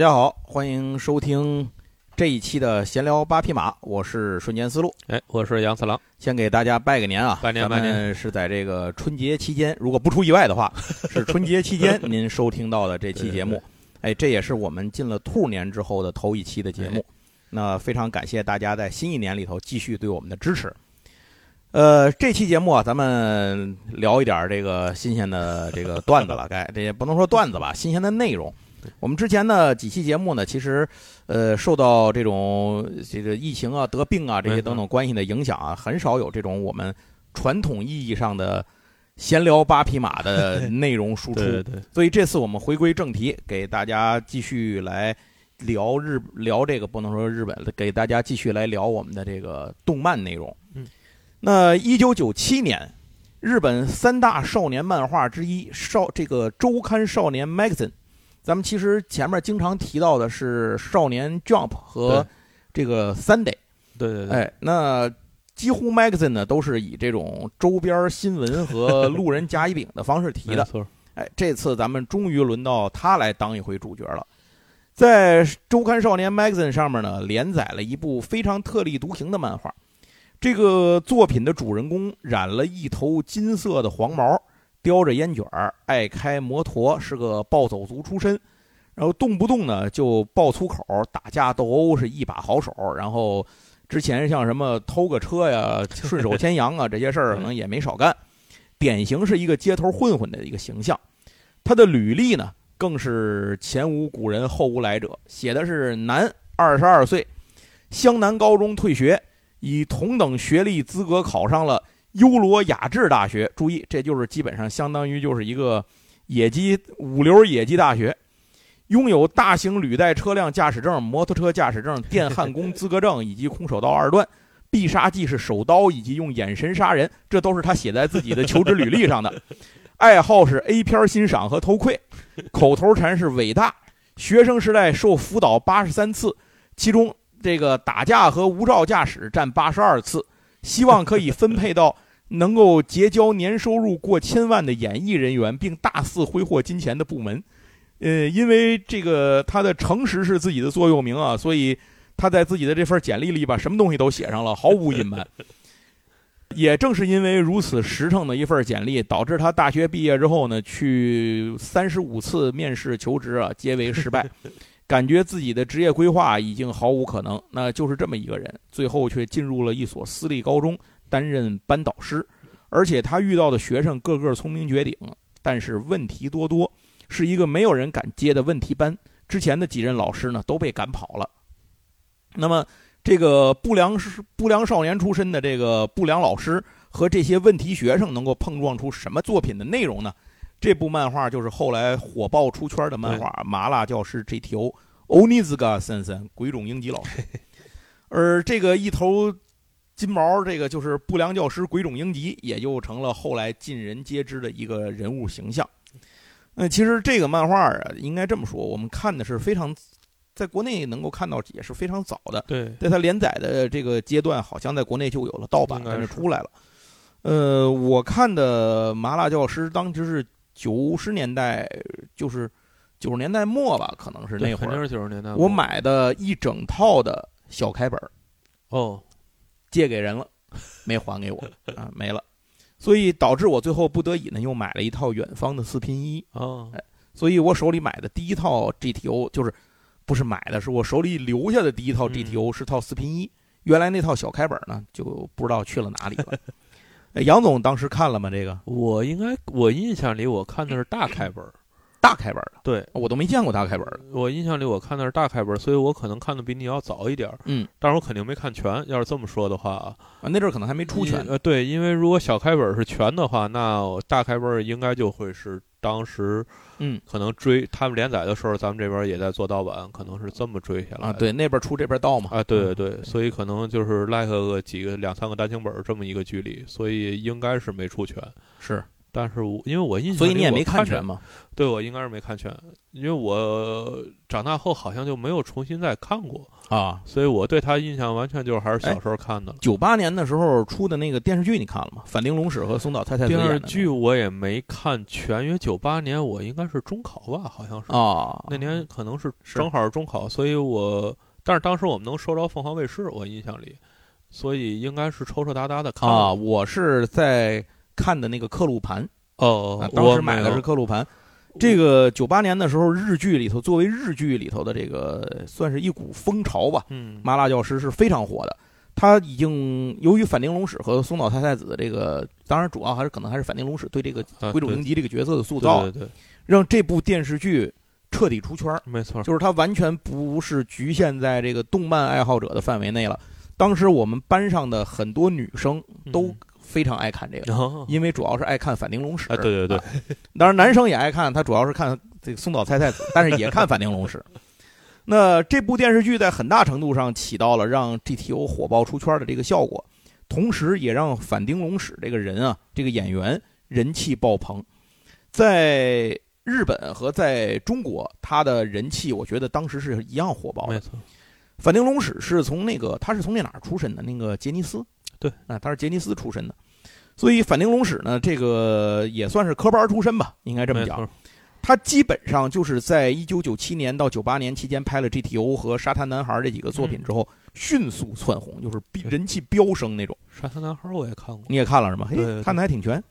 大家好，欢迎收听这一期的闲聊八匹马，我是瞬间思路。哎，我是杨次郎。先给大家拜个年啊！拜年拜年！是在这个春节期间，如果不出意外的话，是春节期间您收听到的这期节目。哎，这也是我们进了兔年之后的头一期的节目。那非常感谢大家在新一年里头继续对我们的支持。呃，这期节目啊，咱们聊一点这个新鲜的这个段子了，该这也不能说段子吧，新鲜的内容。我们之前呢几期节目呢，其实，呃，受到这种这个疫情啊、得病啊这些等等关系的影响啊，很少有这种我们传统意义上的闲聊八匹马的 内容输出。对对。所以这次我们回归正题，给大家继续来聊日聊这个不能说日本，给大家继续来聊我们的这个动漫内容。嗯。那一九九七年，日本三大少年漫画之一少这个周刊少年 Magazine。咱们其实前面经常提到的是《少年 Jump》和这个 Sunday，对对对，哎，那几乎 Magazine 呢都是以这种周边新闻和 路人甲乙丙的方式提的，哎，这次咱们终于轮到他来当一回主角了。在周刊少年 Magazine 上面呢，连载了一部非常特立独行的漫画。这个作品的主人公染了一头金色的黄毛。叼着烟卷儿，爱开摩托，是个暴走族出身，然后动不动呢就爆粗口，打架斗殴是一把好手。然后之前像什么偷个车呀、顺手牵羊啊这些事儿，可能也没少干，典型是一个街头混混的一个形象。他的履历呢，更是前无古人后无来者，写的是男，二十二岁，湘南高中退学，以同等学历资格考上了。优罗雅致大学，注意，这就是基本上相当于就是一个野鸡五流野鸡大学，拥有大型履带车辆驾驶证、摩托车驾驶证、电焊工资格证以及空手道二段，必杀技是手刀以及用眼神杀人，这都是他写在自己的求职履历上的。爱好是 A 片欣赏和偷窥，口头禅是伟大。学生时代受辅导八十三次，其中这个打架和无照驾驶占八十二次。希望可以分配到能够结交年收入过千万的演艺人员，并大肆挥霍金钱的部门。呃，因为这个他的诚实是自己的座右铭啊，所以他在自己的这份简历里把什么东西都写上了，毫无隐瞒。也正是因为如此实诚的一份简历，导致他大学毕业之后呢，去三十五次面试求职啊，皆为失败。感觉自己的职业规划已经毫无可能，那就是这么一个人，最后却进入了一所私立高中担任班导师，而且他遇到的学生个个聪明绝顶，但是问题多多，是一个没有人敢接的问题班。之前的几任老师呢都被赶跑了。那么，这个不良不良少年出身的这个不良老师和这些问题学生能够碰撞出什么作品的内容呢？这部漫画就是后来火爆出圈的漫画《麻辣教师 GTO》，欧尼兹嘎森森鬼冢英吉老师，而这个一头金毛，这个就是不良教师鬼冢英吉，也就成了后来尽人皆知的一个人物形象。嗯，其实这个漫画啊，应该这么说，我们看的是非常，在国内能够看到也是非常早的。对，在它连载的这个阶段，好像在国内就有了盗版，但是出来了。呃，我看的《麻辣教师》当时是。九十年代就是九十年代末吧，可能是那会儿。肯定是九十年代。我买的一整套的小开本哦，借给人了，没还给我 啊，没了。所以导致我最后不得已呢，又买了一套远方的四拼一哦。哎，所以我手里买的第一套 GTO 就是不是买的，是我手里留下的第一套 GTO 是套四拼一。原来那套小开本呢，就不知道去了哪里了。杨总当时看了吗？这个我应该，我印象里我看的是大开本，大开本的。对，我都没见过大开本的。我印象里我看的是大开本，所以我可能看的比你要早一点。嗯，但是我肯定没看全。要是这么说的话啊，那阵儿可能还没出全。呃，对，因为如果小开本是全的话，那大开本应该就会是当时。嗯，可能追他们连载的时候，咱们这边也在做盗版，可能是这么追下来啊。对，那边出这边盗嘛。啊，对对对，所以可能就是赖个个几个两三个单行本这么一个距离，所以应该是没出全。是，但是我因为我印象，所以你也没看全吗？对，我应该是没看全，因为我长大后好像就没有重新再看过啊，所以我对他印象完全就是还是小时候看的。九八年的时候出的那个电视剧你看了吗？反町隆史和松岛菜菜子电视剧我也没看全，因为九八年我应该是中考吧，好像是啊，那年可能是正好是中考，所以我但是当时我们能收着凤凰卫视，我印象里，所以应该是抽抽搭搭的看啊。我是在看的那个刻录盘哦，当时买的是刻录盘。这个九八年的时候，日剧里头作为日剧里头的这个算是一股风潮吧。嗯，麻辣教师是非常火的。他已经由于反町隆史和松岛菜菜子这个，当然主要还是可能还是反町隆史对这个鬼冢英吉这个角色的塑造，对对对，让这部电视剧彻底出圈。没错，就是它完全不是局限在这个动漫爱好者的范围内了。当时我们班上的很多女生都。非常爱看这个，因为主要是爱看反町隆史。对对对，当然男生也爱看，他主要是看这个松岛菜菜子，但是也看反町隆史。那这部电视剧在很大程度上起到了让 GTO 火爆出圈的这个效果，同时也让反町隆史这个人啊，这个演员人气爆棚。在日本和在中国，他的人气我觉得当时是一样火爆的。没错，反町隆史是从那个他是从那哪儿出身的？那个杰尼斯。对，啊，他是杰尼斯出身的，所以反町隆史呢，这个也算是科班出身吧，应该这么讲。他基本上就是在一九九七年到九八年期间拍了 GTO 和沙滩男孩这几个作品之后，迅速窜红，就是人气飙升那种。沙滩男孩我也看过，你也看了是吗？嘿，看的还挺全。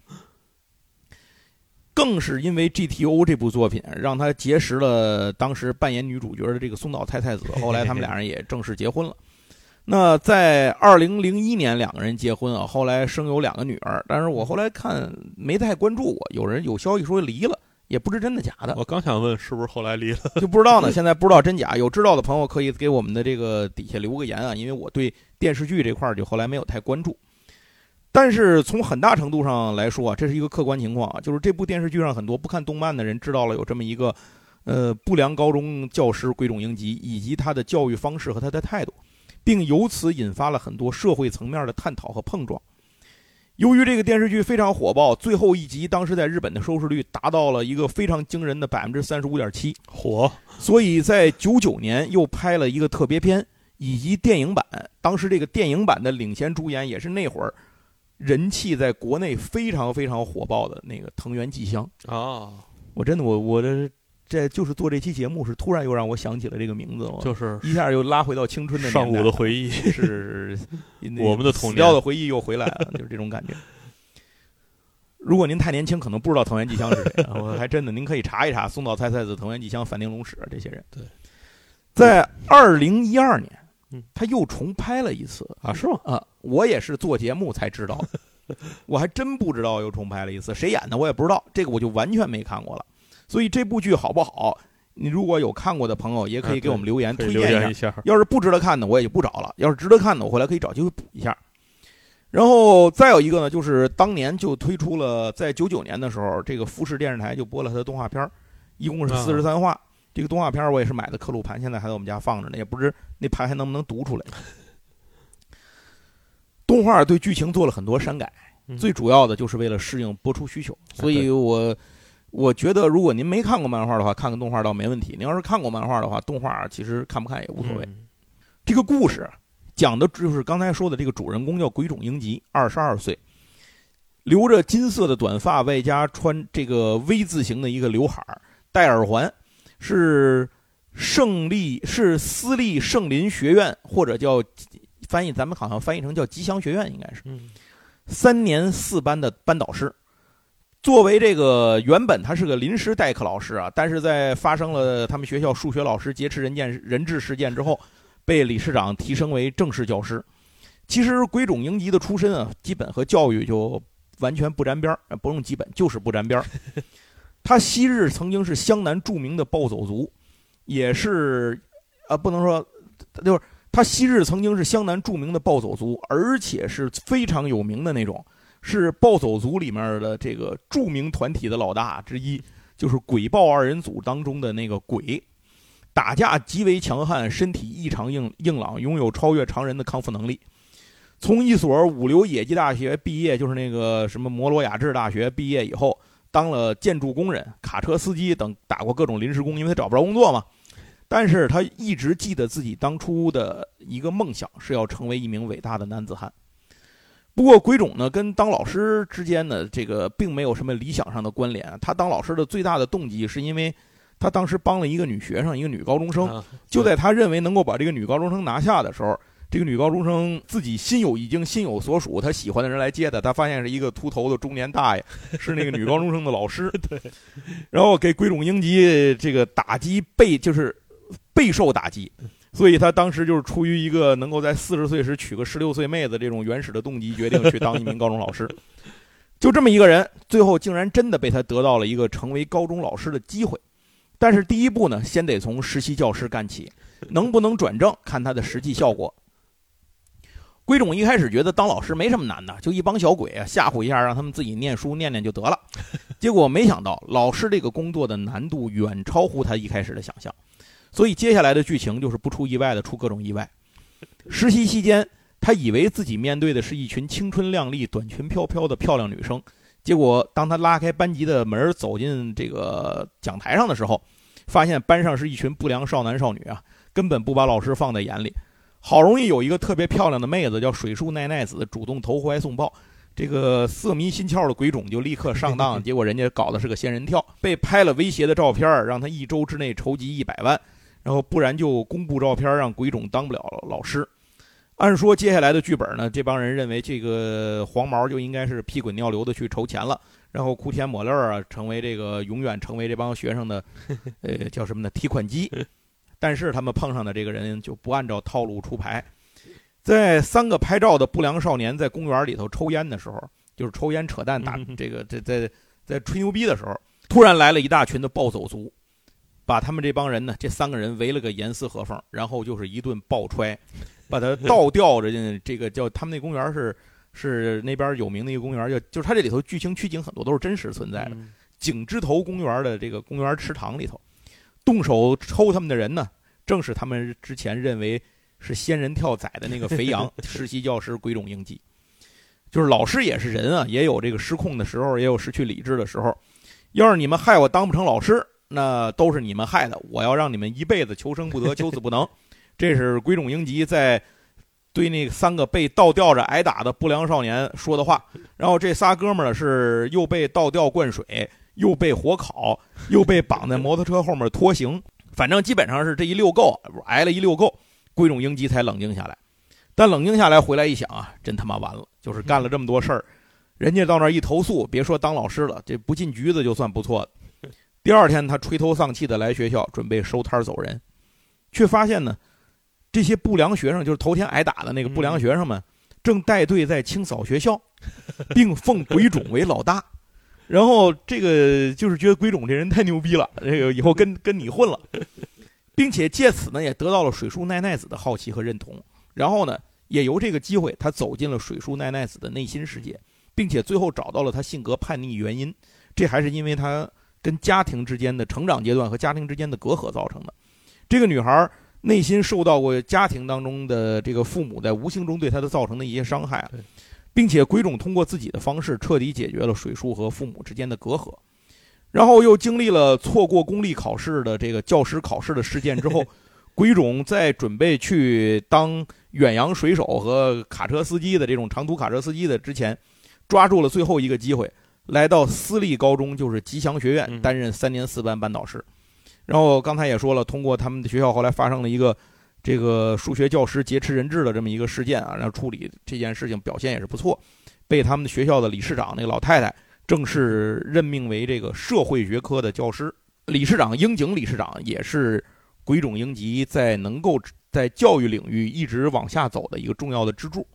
更是因为 GTO 这部作品，让他结识了当时扮演女主角的这个松岛菜菜子，后来他们俩人也正式结婚了。那在二零零一年，两个人结婚啊，后来生有两个女儿。但是我后来看没太关注过，有人有消息说离了，也不知真的假的。我刚想问是不是后来离了，就不知道呢。现在不知道真假，有知道的朋友可以给我们的这个底下留个言啊，因为我对电视剧这块儿就后来没有太关注。但是从很大程度上来说啊，这是一个客观情况啊，就是这部电视剧让很多不看动漫的人知道了有这么一个，呃，不良高中教师龟冢英吉以及他的教育方式和他的态度。并由此引发了很多社会层面的探讨和碰撞。由于这个电视剧非常火爆，最后一集当时在日本的收视率达到了一个非常惊人的百分之三十五点七，火。所以在九九年又拍了一个特别篇以及电影版。当时这个电影版的领衔主演也是那会儿人气在国内非常非常火爆的那个藤原纪香啊！我真的我我的。这就是做这期节目，是突然又让我想起了这个名字，就是一下又拉回到青春的上古的回忆，是我们的童年的回忆又回来了，就是这种感觉。如果您太年轻，可能不知道藤原纪香是谁，我还真的，您可以查一查松岛菜菜子、藤原纪香、反町隆史这些人。对，在二零一二年，他又重拍了一次啊？是吗？啊，我也是做节目才知道，我还真不知道又重拍了一次，谁演的我也不知道，这个我就完全没看过了。所以这部剧好不好？你如果有看过的朋友，也可以给我们留言推荐一下。要是不值得看的，我也就不找了；要是值得看的，我回来可以找机会补一下。然后再有一个呢，就是当年就推出了，在九九年的时候，这个富士电视台就播了他的动画片一共是四十三话。这个动画片我也是买的刻录盘，现在还在我们家放着呢，也不知那盘还能不能读出来。动画对剧情做了很多删改，最主要的就是为了适应播出需求，所以我。我觉得，如果您没看过漫画的话，看看动画倒没问题。您要是看过漫画的话，动画其实看不看也无所谓。这个故事讲的就是刚才说的这个主人公叫鬼冢英吉，二十二岁，留着金色的短发，外加穿这个 V 字形的一个刘海儿戴耳环，是胜利是私立圣林学院或者叫翻译，咱们好像翻译成叫吉祥学院，应该是三年四班的班导师。作为这个原本他是个临时代课老师啊，但是在发生了他们学校数学老师劫持人件人质事件之后，被理事长提升为正式教师。其实鬼冢英吉的出身啊，基本和教育就完全不沾边儿，不用基本就是不沾边儿。他昔日曾经是湘南著名的暴走族，也是啊，不能说就是他昔日曾经是湘南著名的暴走族，而且是非常有名的那种。是暴走族里面的这个著名团体的老大之一，就是鬼豹二人组当中的那个鬼，打架极为强悍，身体异常硬硬朗，拥有超越常人的康复能力。从一所五流野鸡大学毕业，就是那个什么摩罗雅治大学毕业以后，当了建筑工人、卡车司机等，打过各种临时工，因为他找不着工作嘛。但是他一直记得自己当初的一个梦想是要成为一名伟大的男子汉。不过鬼冢呢，跟当老师之间呢，这个并没有什么理想上的关联。他当老师的最大的动机是因为他当时帮了一个女学生，一个女高中生，就在他认为能够把这个女高中生拿下的时候。这个女高中生自己心有已经心有所属，她喜欢的人来接她，她发现是一个秃头的中年大爷，是那个女高中生的老师。对，然后给鬼冢英吉这个打击被就是备受打击，所以他当时就是出于一个能够在四十岁时娶个十六岁妹子这种原始的动机，决定去当一名高中老师。就这么一个人，最后竟然真的被他得到了一个成为高中老师的机会。但是第一步呢，先得从实习教师干起，能不能转正，看他的实际效果。龟冢一开始觉得当老师没什么难的，就一帮小鬼啊，吓唬一下，让他们自己念书念念就得了。结果没想到，老师这个工作的难度远超乎他一开始的想象，所以接下来的剧情就是不出意外的出各种意外。实习期间，他以为自己面对的是一群青春靓丽、短裙飘飘的漂亮女生，结果当他拉开班级的门走进这个讲台上的时候，发现班上是一群不良少男少女啊，根本不把老师放在眼里。好容易有一个特别漂亮的妹子叫水树奈奈子主动投怀送抱，这个色迷心窍的鬼冢就立刻上当，结果人家搞的是个仙人跳，被拍了威胁的照片，让他一周之内筹集一百万，然后不然就公布照片，让鬼冢当不了老师。按说接下来的剧本呢，这帮人认为这个黄毛就应该是屁滚尿流的去筹钱了，然后哭天抹泪啊，成为这个永远成为这帮学生的，呃，叫什么呢？提款机。但是他们碰上的这个人就不按照套路出牌，在三个拍照的不良少年在公园里头抽烟的时候，就是抽烟扯淡打这个在在在吹牛逼的时候，突然来了一大群的暴走族，把他们这帮人呢，这三个人围了个严丝合缝，然后就是一顿暴踹，把他倒吊着。这个叫他们那公园是是那边有名的一个公园，叫就是他这里头剧情取景很多都是真实存在的，景之头公园的这个公园池塘里头。动手抽他们的人呢，正是他们之前认为是仙人跳仔的那个肥羊 实习教师鬼冢英纪。就是老师也是人啊，也有这个失控的时候，也有失去理智的时候。要是你们害我当不成老师，那都是你们害的。我要让你们一辈子求生不得，求死不能。这是鬼冢英吉在对那三个被倒吊着挨打的不良少年说的话。然后这仨哥们儿是又被倒吊灌水。又被火烤，又被绑在摩托车后面拖行，反正基本上是这一溜够，挨了一溜够，龟冢英吉才冷静下来。但冷静下来回来一想啊，真他妈完了！就是干了这么多事儿，人家到那儿一投诉，别说当老师了，这不进局子就算不错的。第二天，他垂头丧气的来学校，准备收摊走人，却发现呢，这些不良学生，就是头天挨打的那个不良学生们，正带队在清扫学校，并奉鬼冢为老大。然后这个就是觉得鬼冢这人太牛逼了，这个以后跟 跟你混了，并且借此呢也得到了水树奈奈子的好奇和认同。然后呢，也由这个机会，他走进了水树奈奈子的内心世界，并且最后找到了他性格叛逆原因。这还是因为他跟家庭之间的成长阶段和家庭之间的隔阂造成的。这个女孩内心受到过家庭当中的这个父母在无形中对她的造成的一些伤害。并且鬼冢通过自己的方式彻底解决了水树和父母之间的隔阂，然后又经历了错过公立考试的这个教师考试的事件之后，鬼冢在准备去当远洋水手和卡车司机的这种长途卡车司机的之前，抓住了最后一个机会，来到私立高中，就是吉祥学院担任三年四班班导师。然后刚才也说了，通过他们的学校后来发生了一个。这个数学教师劫持人质的这么一个事件啊，然后处理这件事情表现也是不错，被他们的学校的理事长那个老太太正式任命为这个社会学科的教师。理事长樱井理事长也是鬼冢英吉在能够在教育领域一直往下走的一个重要的支柱。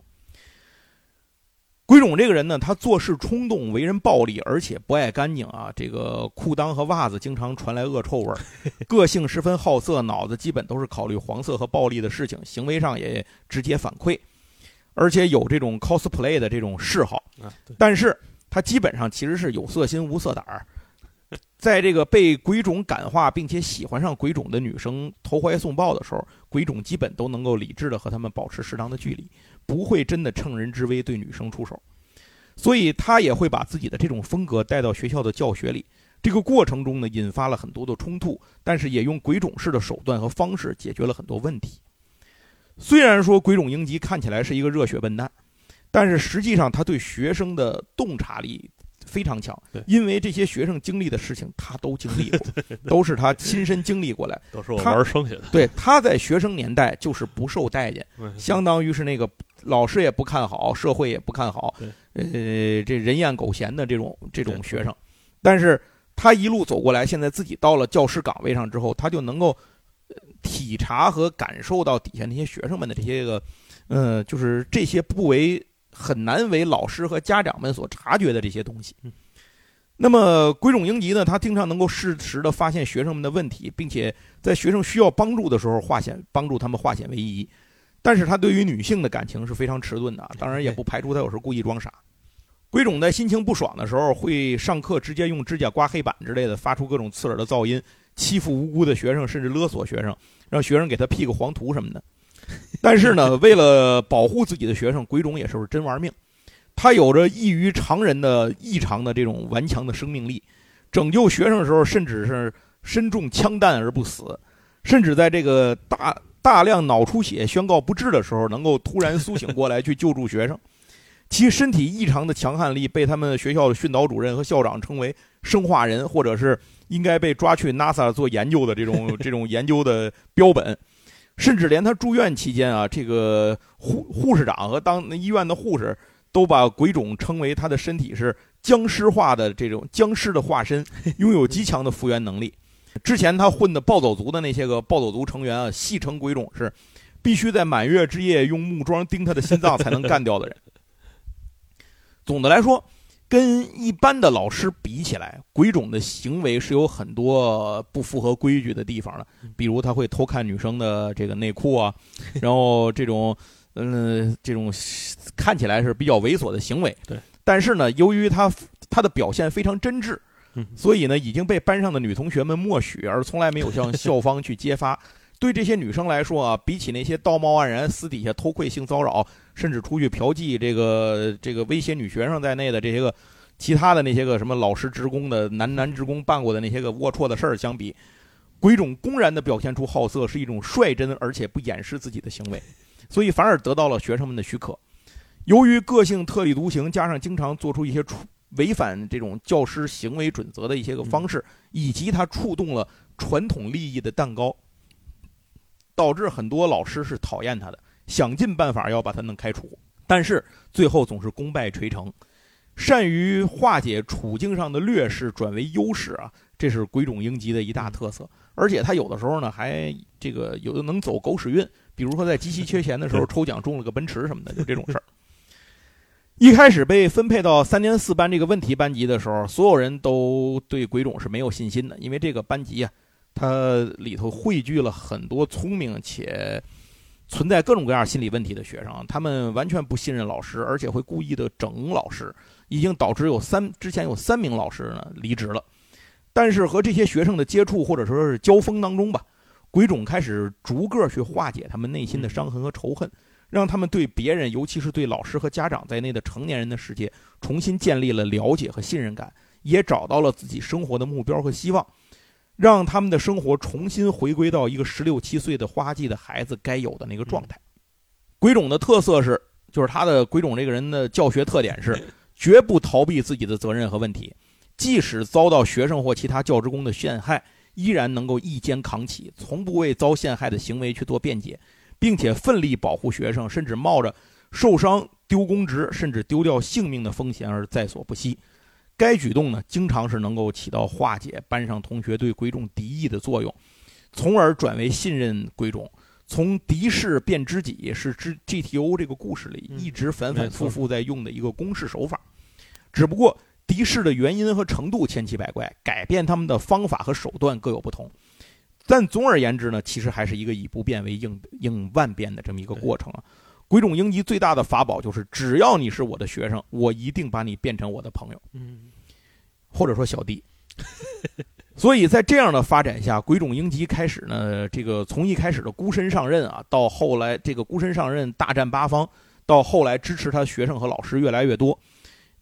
鬼冢这个人呢，他做事冲动，为人暴力，而且不爱干净啊。这个裤裆和袜子经常传来恶臭味儿，个性十分好色，脑子基本都是考虑黄色和暴力的事情，行为上也直接反馈，而且有这种 cosplay 的这种嗜好。但是他基本上其实是有色心无色胆儿，在这个被鬼冢感化并且喜欢上鬼冢的女生投怀送抱的时候，鬼冢基本都能够理智的和他们保持适当的距离，不会真的乘人之危对女生出手。所以他也会把自己的这种风格带到学校的教学里。这个过程中呢，引发了很多的冲突，但是也用鬼冢式的手段和方式解决了很多问题。虽然说鬼冢英吉看起来是一个热血笨蛋，但是实际上他对学生的洞察力非常强，因为这些学生经历的事情他都经历过，都是他亲身经历过来，都是我玩剩下的。对，他在学生年代就是不受待见，相当于是那个老师也不看好，社会也不看好，呃，这人厌狗嫌的这种这种学生，但是他一路走过来，现在自己到了教师岗位上之后，他就能够。体察和感受到底下那些学生们的这些个，呃，就是这些不为很难为老师和家长们所察觉的这些东西。那么鬼冢英吉呢，他经常能够适时的发现学生们的问题，并且在学生需要帮助的时候化险，帮助他们化险为夷。但是他对于女性的感情是非常迟钝的，当然也不排除他有时候故意装傻。鬼冢在心情不爽的时候，会上课直接用指甲刮黑板之类的，发出各种刺耳的噪音。欺负无辜的学生，甚至勒索学生，让学生给他 P 个黄图什么的。但是呢，为了保护自己的学生，鬼冢也是真玩命。他有着异于常人的异常的这种顽强的生命力，拯救学生的时候，甚至是身中枪弹而不死，甚至在这个大大量脑出血宣告不治的时候，能够突然苏醒过来去救助学生。其身体异常的强悍力，被他们学校的训导主任和校长称为“生化人”，或者是。应该被抓去 NASA 做研究的这种 这种研究的标本，甚至连他住院期间啊，这个护护士长和当医院的护士都把鬼冢称为他的身体是僵尸化的这种僵尸的化身，拥有极强的复原能力。之前他混的暴走族的那些个暴走族成员啊，戏称鬼冢是必须在满月之夜用木桩钉他的心脏才能干掉的人。总的来说。跟一般的老师比起来，鬼冢的行为是有很多不符合规矩的地方的。比如他会偷看女生的这个内裤啊，然后这种，嗯，这种看起来是比较猥琐的行为。对。但是呢，由于他他的表现非常真挚，所以呢，已经被班上的女同学们默许，而从来没有向 校方去揭发。对这些女生来说啊，比起那些道貌岸然、私底下偷窥、性骚扰，甚至出去嫖妓、这个这个威胁女学生在内的这些个其他的那些个什么老师职工的男男职工办过的那些个龌龊的事儿相比，鬼冢公然的表现出好色是一种率真而且不掩饰自己的行为，所以反而得到了学生们的许可。由于个性特立独行，加上经常做出一些触违反这种教师行为准则的一些个方式，以及他触动了传统利益的蛋糕。导致很多老师是讨厌他的，想尽办法要把他弄开除，但是最后总是功败垂成。善于化解处境上的劣势转为优势啊，这是鬼冢英吉的一大特色。而且他有的时候呢，还这个有的能走狗屎运，比如说在极其缺钱的时候抽奖中了个奔驰什么的，就这种事儿。一开始被分配到三年四班这个问题班级的时候，所有人都对鬼冢是没有信心的，因为这个班级啊。它里头汇聚了很多聪明且存在各种各样心理问题的学生，他们完全不信任老师，而且会故意的整老师，已经导致有三之前有三名老师呢离职了。但是和这些学生的接触或者说是交锋当中吧，鬼冢开始逐个去化解他们内心的伤痕和仇恨，让他们对别人，尤其是对老师和家长在内的成年人的世界重新建立了了解和信任感，也找到了自己生活的目标和希望。让他们的生活重新回归到一个十六七岁的花季的孩子该有的那个状态。鬼冢的特色是，就是他的鬼冢这个人的教学特点是，绝不逃避自己的责任和问题，即使遭到学生或其他教职工的陷害，依然能够一肩扛起，从不为遭陷害的行为去做辩解，并且奋力保护学生，甚至冒着受伤、丢公职，甚至丢掉性命的风险而在所不惜。该举动呢，经常是能够起到化解班上同学对鬼冢敌意的作用，从而转为信任鬼冢，从敌视变知己，是 G G T O 这个故事里一直反反复复在用的一个公式手法。只不过敌视的原因和程度千奇百怪，改变他们的方法和手段各有不同。但总而言之呢，其实还是一个以不变为应应万变的这么一个过程啊。鬼冢英吉最大的法宝就是，只要你是我的学生，我一定把你变成我的朋友，嗯，或者说小弟。所以在这样的发展下，鬼冢英吉开始呢，这个从一开始的孤身上任啊，到后来这个孤身上任大战八方，到后来支持他学生和老师越来越多。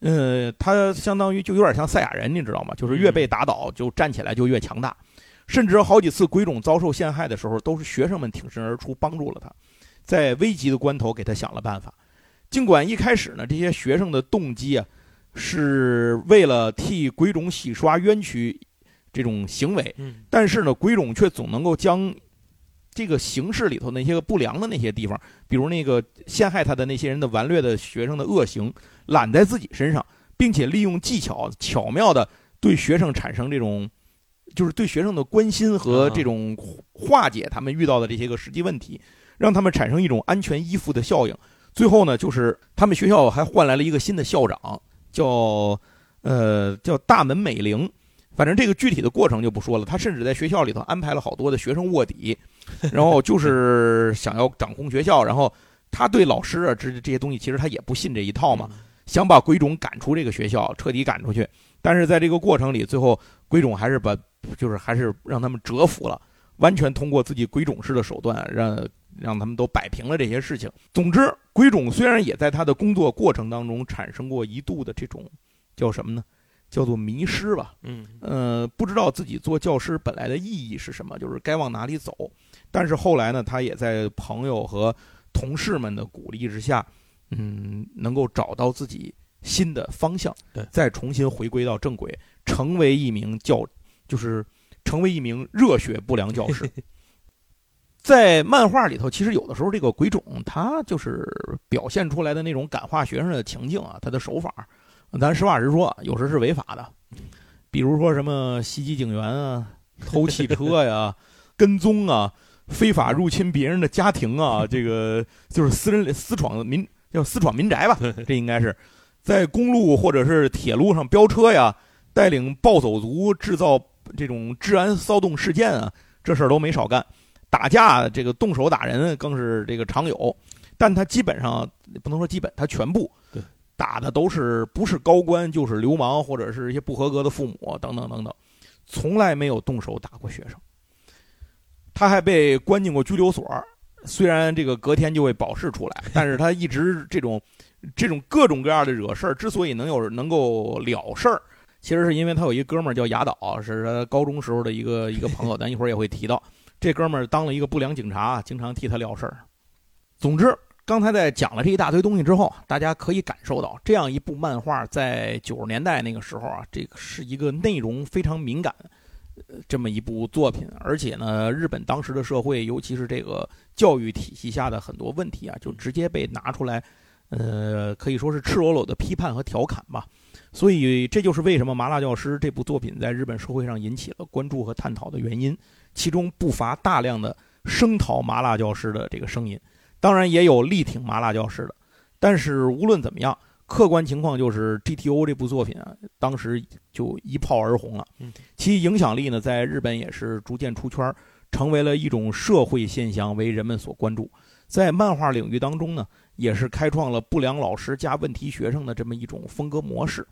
呃，他相当于就有点像赛亚人，你知道吗？就是越被打倒，就站起来就越强大。甚至好几次鬼冢遭受陷害的时候，都是学生们挺身而出帮助了他，在危急的关头给他想了办法。尽管一开始呢，这些学生的动机啊，是为了替鬼冢洗刷冤屈这种行为，但是呢，鬼冢却总能够将这个形式里头那些个不良的那些地方，比如那个陷害他的那些人的顽劣的学生的恶行。揽在自己身上，并且利用技巧巧妙的对学生产生这种，就是对学生的关心和这种化解他们遇到的这些个实际问题，让他们产生一种安全依附的效应。最后呢，就是他们学校还换来了一个新的校长，叫呃叫大门美玲。反正这个具体的过程就不说了。他甚至在学校里头安排了好多的学生卧底，然后就是想要掌控学校。然后他对老师啊这这些东西，其实他也不信这一套嘛。想把鬼冢赶出这个学校，彻底赶出去，但是在这个过程里，最后鬼冢还是把，就是还是让他们折服了，完全通过自己鬼冢式的手段，让让他们都摆平了这些事情。总之，鬼冢虽然也在他的工作过程当中产生过一度的这种叫什么呢？叫做迷失吧。嗯，呃，不知道自己做教师本来的意义是什么，就是该往哪里走。但是后来呢，他也在朋友和同事们的鼓励之下。嗯，能够找到自己新的方向，对，再重新回归到正轨，成为一名教，就是成为一名热血不良教师。在漫画里头，其实有的时候这个鬼冢他就是表现出来的那种感化学生的情境啊，他的手法，咱实话实说，有时是违法的，比如说什么袭击警员啊、偷汽车呀、跟踪啊、非法入侵别人的家庭啊，这个就是私人私闯民。叫私闯民宅吧，这应该是在公路或者是铁路上飙车呀，带领暴走族制造这种治安骚动事件啊，这事儿都没少干。打架这个动手打人更是这个常有，但他基本上不能说基本，他全部打的都是不是高官就是流氓或者是一些不合格的父母等等等等，从来没有动手打过学生。他还被关进过拘留所。虽然这个隔天就会保释出来，但是他一直这种，这种各种各样的惹事儿，之所以能有能够了事儿，其实是因为他有一哥们儿叫雅岛，是他高中时候的一个 一个朋友，咱一会儿也会提到。这哥们儿当了一个不良警察，经常替他了事儿。总之，刚才在讲了这一大堆东西之后，大家可以感受到，这样一部漫画在九十年代那个时候啊，这个是一个内容非常敏感。这么一部作品，而且呢，日本当时的社会，尤其是这个教育体系下的很多问题啊，就直接被拿出来，呃，可以说是赤裸裸的批判和调侃吧。所以，这就是为什么《麻辣教师》这部作品在日本社会上引起了关注和探讨的原因。其中不乏大量的声讨麻辣教师的这个声音，当然也有力挺麻辣教师的。但是无论怎么样。客观情况就是，GTO 这部作品啊，当时就一炮而红了。其影响力呢，在日本也是逐渐出圈，成为了一种社会现象，为人们所关注。在漫画领域当中呢，也是开创了不良老师加问题学生的这么一种风格模式。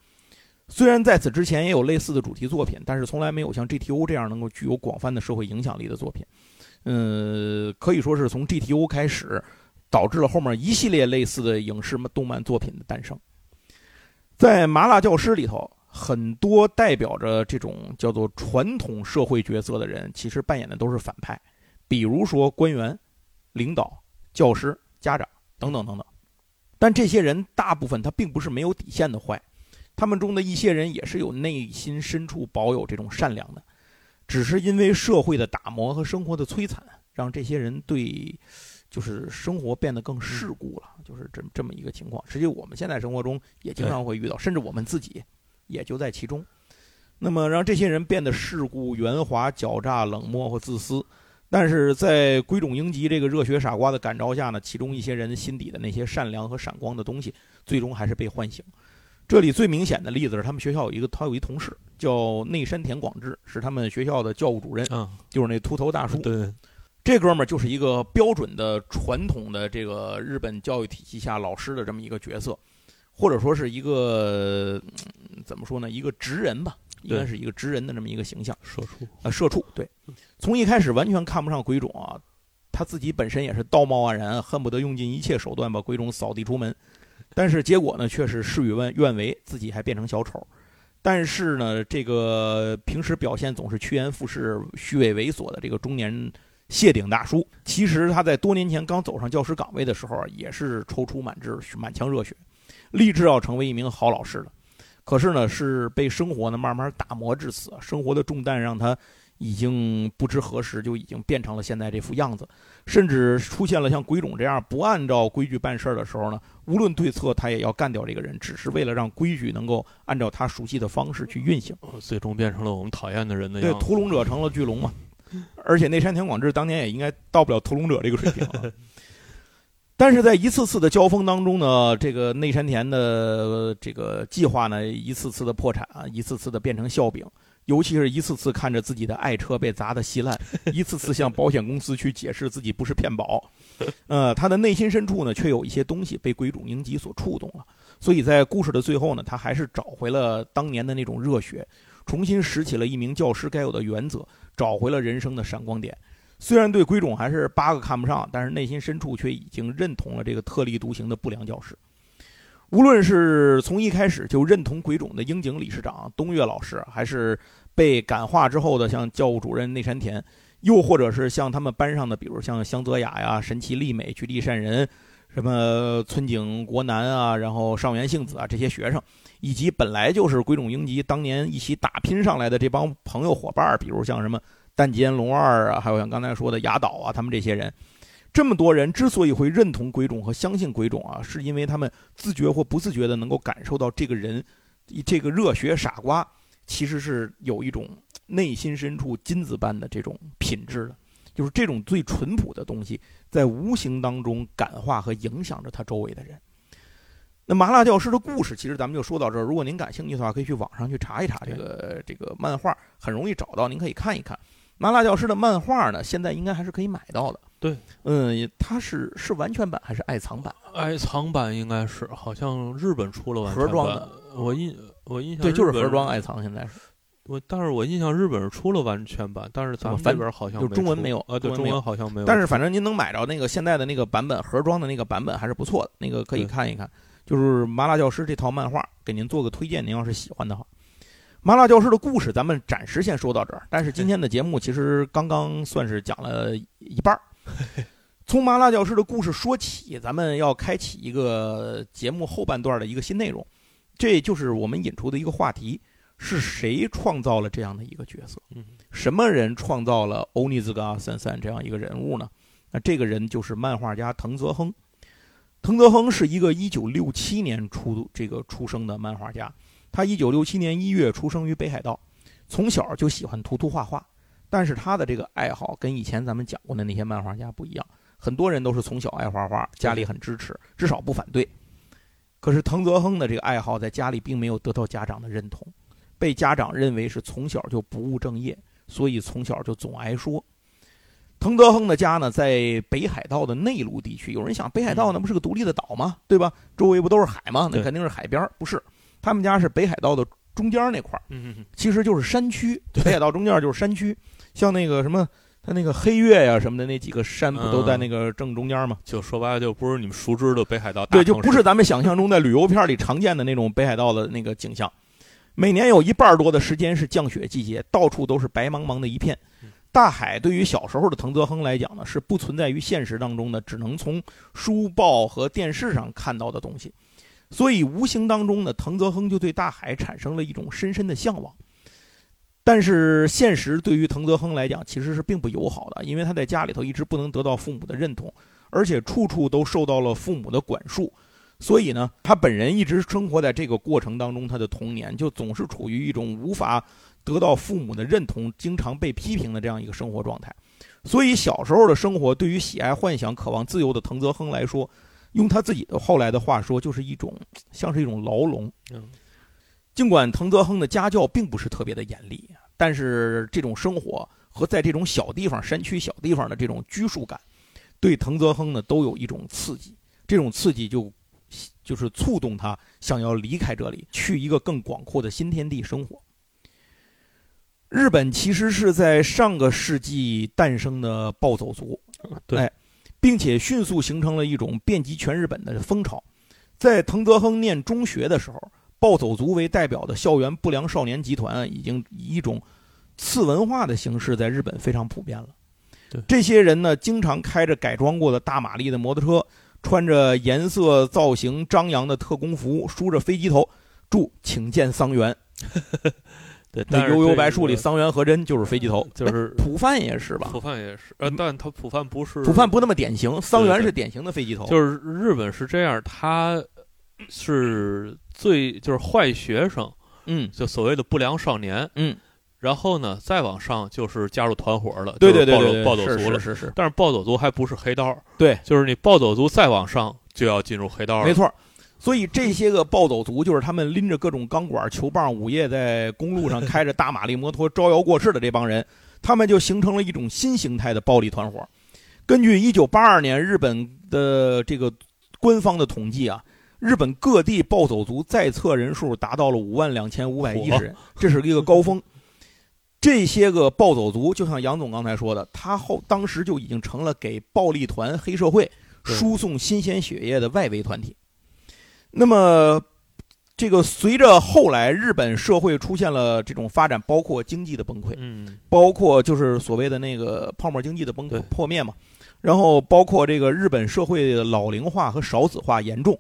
虽然在此之前也有类似的主题作品，但是从来没有像 GTO 这样能够具有广泛的社会影响力的作品。嗯，可以说是从 GTO 开始。导致了后面一系列类似的影视动漫作品的诞生。在《麻辣教师》里头，很多代表着这种叫做传统社会角色的人，其实扮演的都是反派，比如说官员、领导、教师、家长等等等等。但这些人大部分他并不是没有底线的坏，他们中的一些人也是有内心深处保有这种善良的，只是因为社会的打磨和生活的摧残，让这些人对。就是生活变得更世故了，就是这这么一个情况。实际我们现在生活中也经常会遇到，甚至我们自己也就在其中。那么让这些人变得世故、圆滑、狡诈、冷漠或自私，但是在鬼冢英吉这个热血傻瓜的感召下呢，其中一些人心底的那些善良和闪光的东西，最终还是被唤醒。这里最明显的例子是，他们学校有一个他有一同事叫内山田广志，是他们学校的教务主任，就是那秃头大叔。对。这哥们儿就是一个标准的传统的这个日本教育体系下老师的这么一个角色，或者说是一个怎么说呢？一个职人吧。应该是一个直人的这么一个形象。社畜啊，社畜对，从一开始完全看不上鬼冢啊，他自己本身也是道貌岸然，恨不得用尽一切手段把鬼冢扫地出门，但是结果呢，却是事与愿愿违，自己还变成小丑。但是呢，这个平时表现总是趋炎附势、虚伪猥琐的这个中年谢顶大叔，其实他在多年前刚走上教师岗位的时候，也是踌躇满志、满腔热血，立志要成为一名好老师的。可是呢，是被生活呢慢慢打磨至此，生活的重担让他已经不知何时就已经变成了现在这副样子，甚至出现了像鬼冢这样不按照规矩办事儿的时候呢。无论对策，他也要干掉这个人，只是为了让规矩能够按照他熟悉的方式去运行。最终变成了我们讨厌的人的样子。对，屠龙者成了巨龙嘛。而且内山田广志当年也应该到不了屠龙者这个水平。但是在一次次的交锋当中呢，这个内山田的这个计划呢，一次次的破产啊，一次次的变成笑柄。尤其是一次次看着自己的爱车被砸得稀烂，一次次向保险公司去解释自己不是骗保，呃，他的内心深处呢，却有一些东西被鬼冢英吉所触动了。所以在故事的最后呢，他还是找回了当年的那种热血，重新拾起了一名教师该有的原则，找回了人生的闪光点。虽然对鬼冢还是八个看不上，但是内心深处却已经认同了这个特立独行的不良教师。无论是从一开始就认同鬼冢的樱井理事长东岳老师，还是被感化之后的像教务主任内山田，又或者是像他们班上的，比如像香泽雅呀、神奇丽美、菊地善人，什么村井国男啊，然后上原幸子啊这些学生，以及本来就是鬼冢英吉当年一起打拼上来的这帮朋友伙伴，比如像什么淡间龙二啊，还有像刚才说的雅岛啊，他们这些人。这么多人之所以会认同鬼冢和相信鬼冢啊，是因为他们自觉或不自觉的能够感受到这个人，这个热血傻瓜其实是有一种内心深处金子般的这种品质的，就是这种最淳朴的东西，在无形当中感化和影响着他周围的人。那麻辣教师的故事，其实咱们就说到这儿。如果您感兴趣的话，可以去网上去查一查这个这个漫画，很容易找到，您可以看一看。麻辣教师的漫画呢，现在应该还是可以买到的。对，嗯，它是是完全版还是爱藏版？爱藏版应该是，好像日本出了盒装的。我印我印象对，就是盒装爱藏。现在是我，但是我印象日本是出了完全版，但是咱们这边好像就中文没有啊，对，中文好像没有。但是反正您能买着那个现在的那个版本盒装的那个版本还是不错的，那个可以看一看。就是麻辣教师这套漫画，给您做个推荐，您要是喜欢的话。麻辣教师的故事，咱们暂时先说到这儿。但是今天的节目其实刚刚算是讲了一半儿。从麻辣教师的故事说起，咱们要开启一个节目后半段的一个新内容，这就是我们引出的一个话题：是谁创造了这样的一个角色？什么人创造了欧尼兹嘎三三这样一个人物呢？那这个人就是漫画家藤泽亨。藤泽亨是一个1967年出这个出生的漫画家，他1967年1月出生于北海道，从小就喜欢涂涂画画。但是他的这个爱好跟以前咱们讲过的那些漫画家不一样，很多人都是从小爱画画，家里很支持，至少不反对。可是藤泽亨的这个爱好在家里并没有得到家长的认同，被家长认为是从小就不务正业，所以从小就总挨说。藤泽亨的家呢在北海道的内陆地区，有人想北海道那不是个独立的岛吗？对吧？周围不都是海吗？那肯定是海边不是，他们家是北海道的中间那块儿，其实就是山区。北海道中间就是山区。像那个什么，他那个黑月呀什么的那几个山不都在那个正中间吗？就说白了，就不是你们熟知的北海道。对，就不是咱们想象中在旅游片里常见的那种北海道的那个景象。每年有一半多的时间是降雪季节，到处都是白茫茫的一片。大海对于小时候的藤泽亨来讲呢，是不存在于现实当中的，只能从书报和电视上看到的东西。所以无形当中呢，藤泽亨就对大海产生了一种深深的向往。但是现实对于藤泽亨来讲其实是并不友好的，因为他在家里头一直不能得到父母的认同，而且处处都受到了父母的管束，所以呢，他本人一直生活在这个过程当中，他的童年就总是处于一种无法得到父母的认同、经常被批评的这样一个生活状态。所以小时候的生活对于喜爱幻想、渴望自由的藤泽亨来说，用他自己的后来的话说，就是一种像是一种牢笼。尽管藤泽亨的家教并不是特别的严厉，但是这种生活和在这种小地方、山区小地方的这种拘束感，对藤泽亨呢都有一种刺激。这种刺激就就是触动他想要离开这里，去一个更广阔的新天地生活。日本其实是在上个世纪诞生的暴走族，对，并且迅速形成了一种遍及全日本的风潮。在藤泽亨念中学的时候，暴走族为代表的校园不良少年集团已经以一种次文化的形式在日本非常普遍了。对，这些人呢，经常开着改装过的大马力的摩托车，穿着颜色造型张扬的特工服，梳着飞机头，祝请见桑园。对，那悠悠白树里，桑原和真就是飞机头，就是普范也是吧？普范也是，呃，但他普范不是普范不那么典型，桑原是典型的飞机头。就是日本是这样，他是最就是坏学生，嗯，就所谓的不良少年，嗯，然后呢，再往上就是加入团伙了，对对对，暴走族了，是是是。但是暴走族还不是黑道，对，就是你暴走族再往上就要进入黑道了，没错。所以这些个暴走族，就是他们拎着各种钢管、球棒，午夜在公路上开着大马力摩托招摇过市的这帮人，他们就形成了一种新形态的暴力团伙。根据1982年日本的这个官方的统计啊，日本各地暴走族在册人数达到了5万2510人，这是一个高峰。这些个暴走族，就像杨总刚才说的，他后当时就已经成了给暴力团、黑社会输送新鲜血液的外围团体。那么，这个随着后来日本社会出现了这种发展，包括经济的崩溃，嗯，包括就是所谓的那个泡沫经济的崩溃破灭嘛，然后包括这个日本社会的老龄化和少子化严重，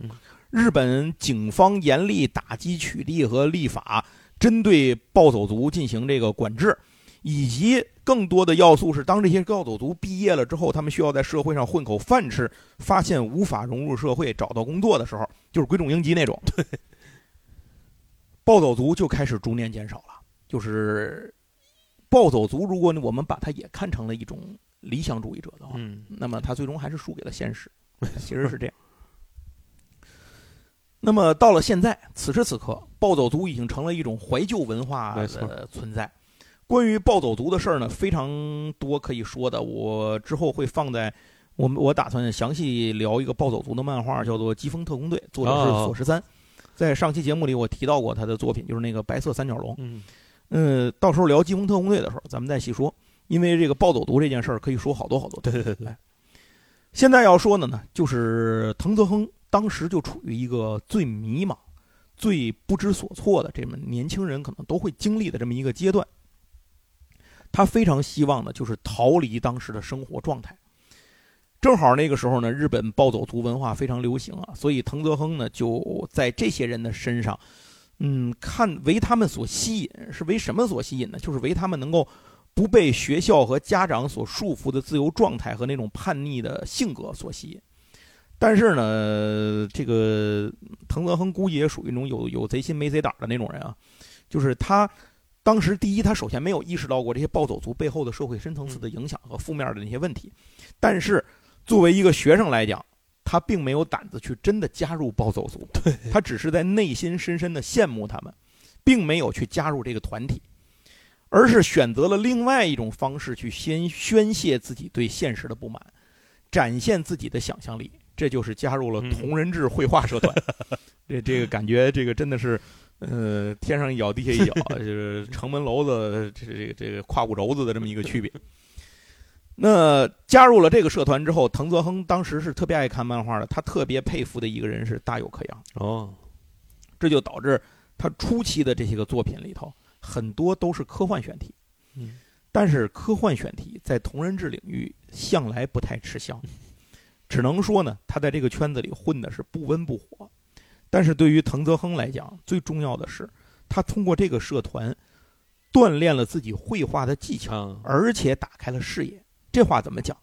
日本警方严厉打击取缔和立法，针对暴走族进行这个管制。以及更多的要素是，当这些暴走族毕业了之后，他们需要在社会上混口饭吃，发现无法融入社会、找到工作的时候，就是鬼冢英吉那种，对，暴走族就开始逐年减少了。就是暴走族，如果我们把它也看成了一种理想主义者的话，嗯，那么他最终还是输给了现实，其实是这样。那么到了现在，此时此刻，暴走族已经成了一种怀旧文化的存在。关于暴走族的事儿呢，非常多可以说的。我之后会放在我们，我打算详细聊一个暴走族的漫画，叫做《疾风特工队》，作者是索十三。在上期节目里，我提到过他的作品，就是那个白色三角龙。嗯，呃，到时候聊《疾风特工队》的时候，咱们再细说。因为这个暴走族这件事儿，可以说好多好多。对对对。现在要说的呢，就是藤泽亨当时就处于一个最迷茫、最不知所措的这么年轻人可能都会经历的这么一个阶段。他非常希望的就是逃离当时的生活状态。正好那个时候呢，日本暴走族文化非常流行啊，所以藤泽亨呢就在这些人的身上，嗯，看为他们所吸引，是为什么所吸引呢？就是为他们能够不被学校和家长所束缚的自由状态和那种叛逆的性格所吸引。但是呢，这个藤泽亨估计也属于那种有有贼心没贼胆的那种人啊，就是他。当时，第一，他首先没有意识到过这些暴走族背后的社会深层次的影响和负面的那些问题。但是，作为一个学生来讲，他并没有胆子去真的加入暴走族。对他只是在内心深深的羡慕他们，并没有去加入这个团体，而是选择了另外一种方式去先宣泄自己对现实的不满，展现自己的想象力。这就是加入了同人志绘画社团。这这个感觉，这个真的是。呃，天上一脚，地下一脚，就是城门楼子，这这个这个胯骨轴子的这么一个区别。那加入了这个社团之后，藤泽亨当时是特别爱看漫画的，他特别佩服的一个人是大友克洋。哦，这就导致他初期的这些个作品里头很多都是科幻选题。嗯，但是科幻选题在同人志领域向来不太吃香，只能说呢，他在这个圈子里混的是不温不火。但是对于藤泽亨来讲，最重要的是，他通过这个社团，锻炼了自己绘画的技巧，而且打开了视野。这话怎么讲？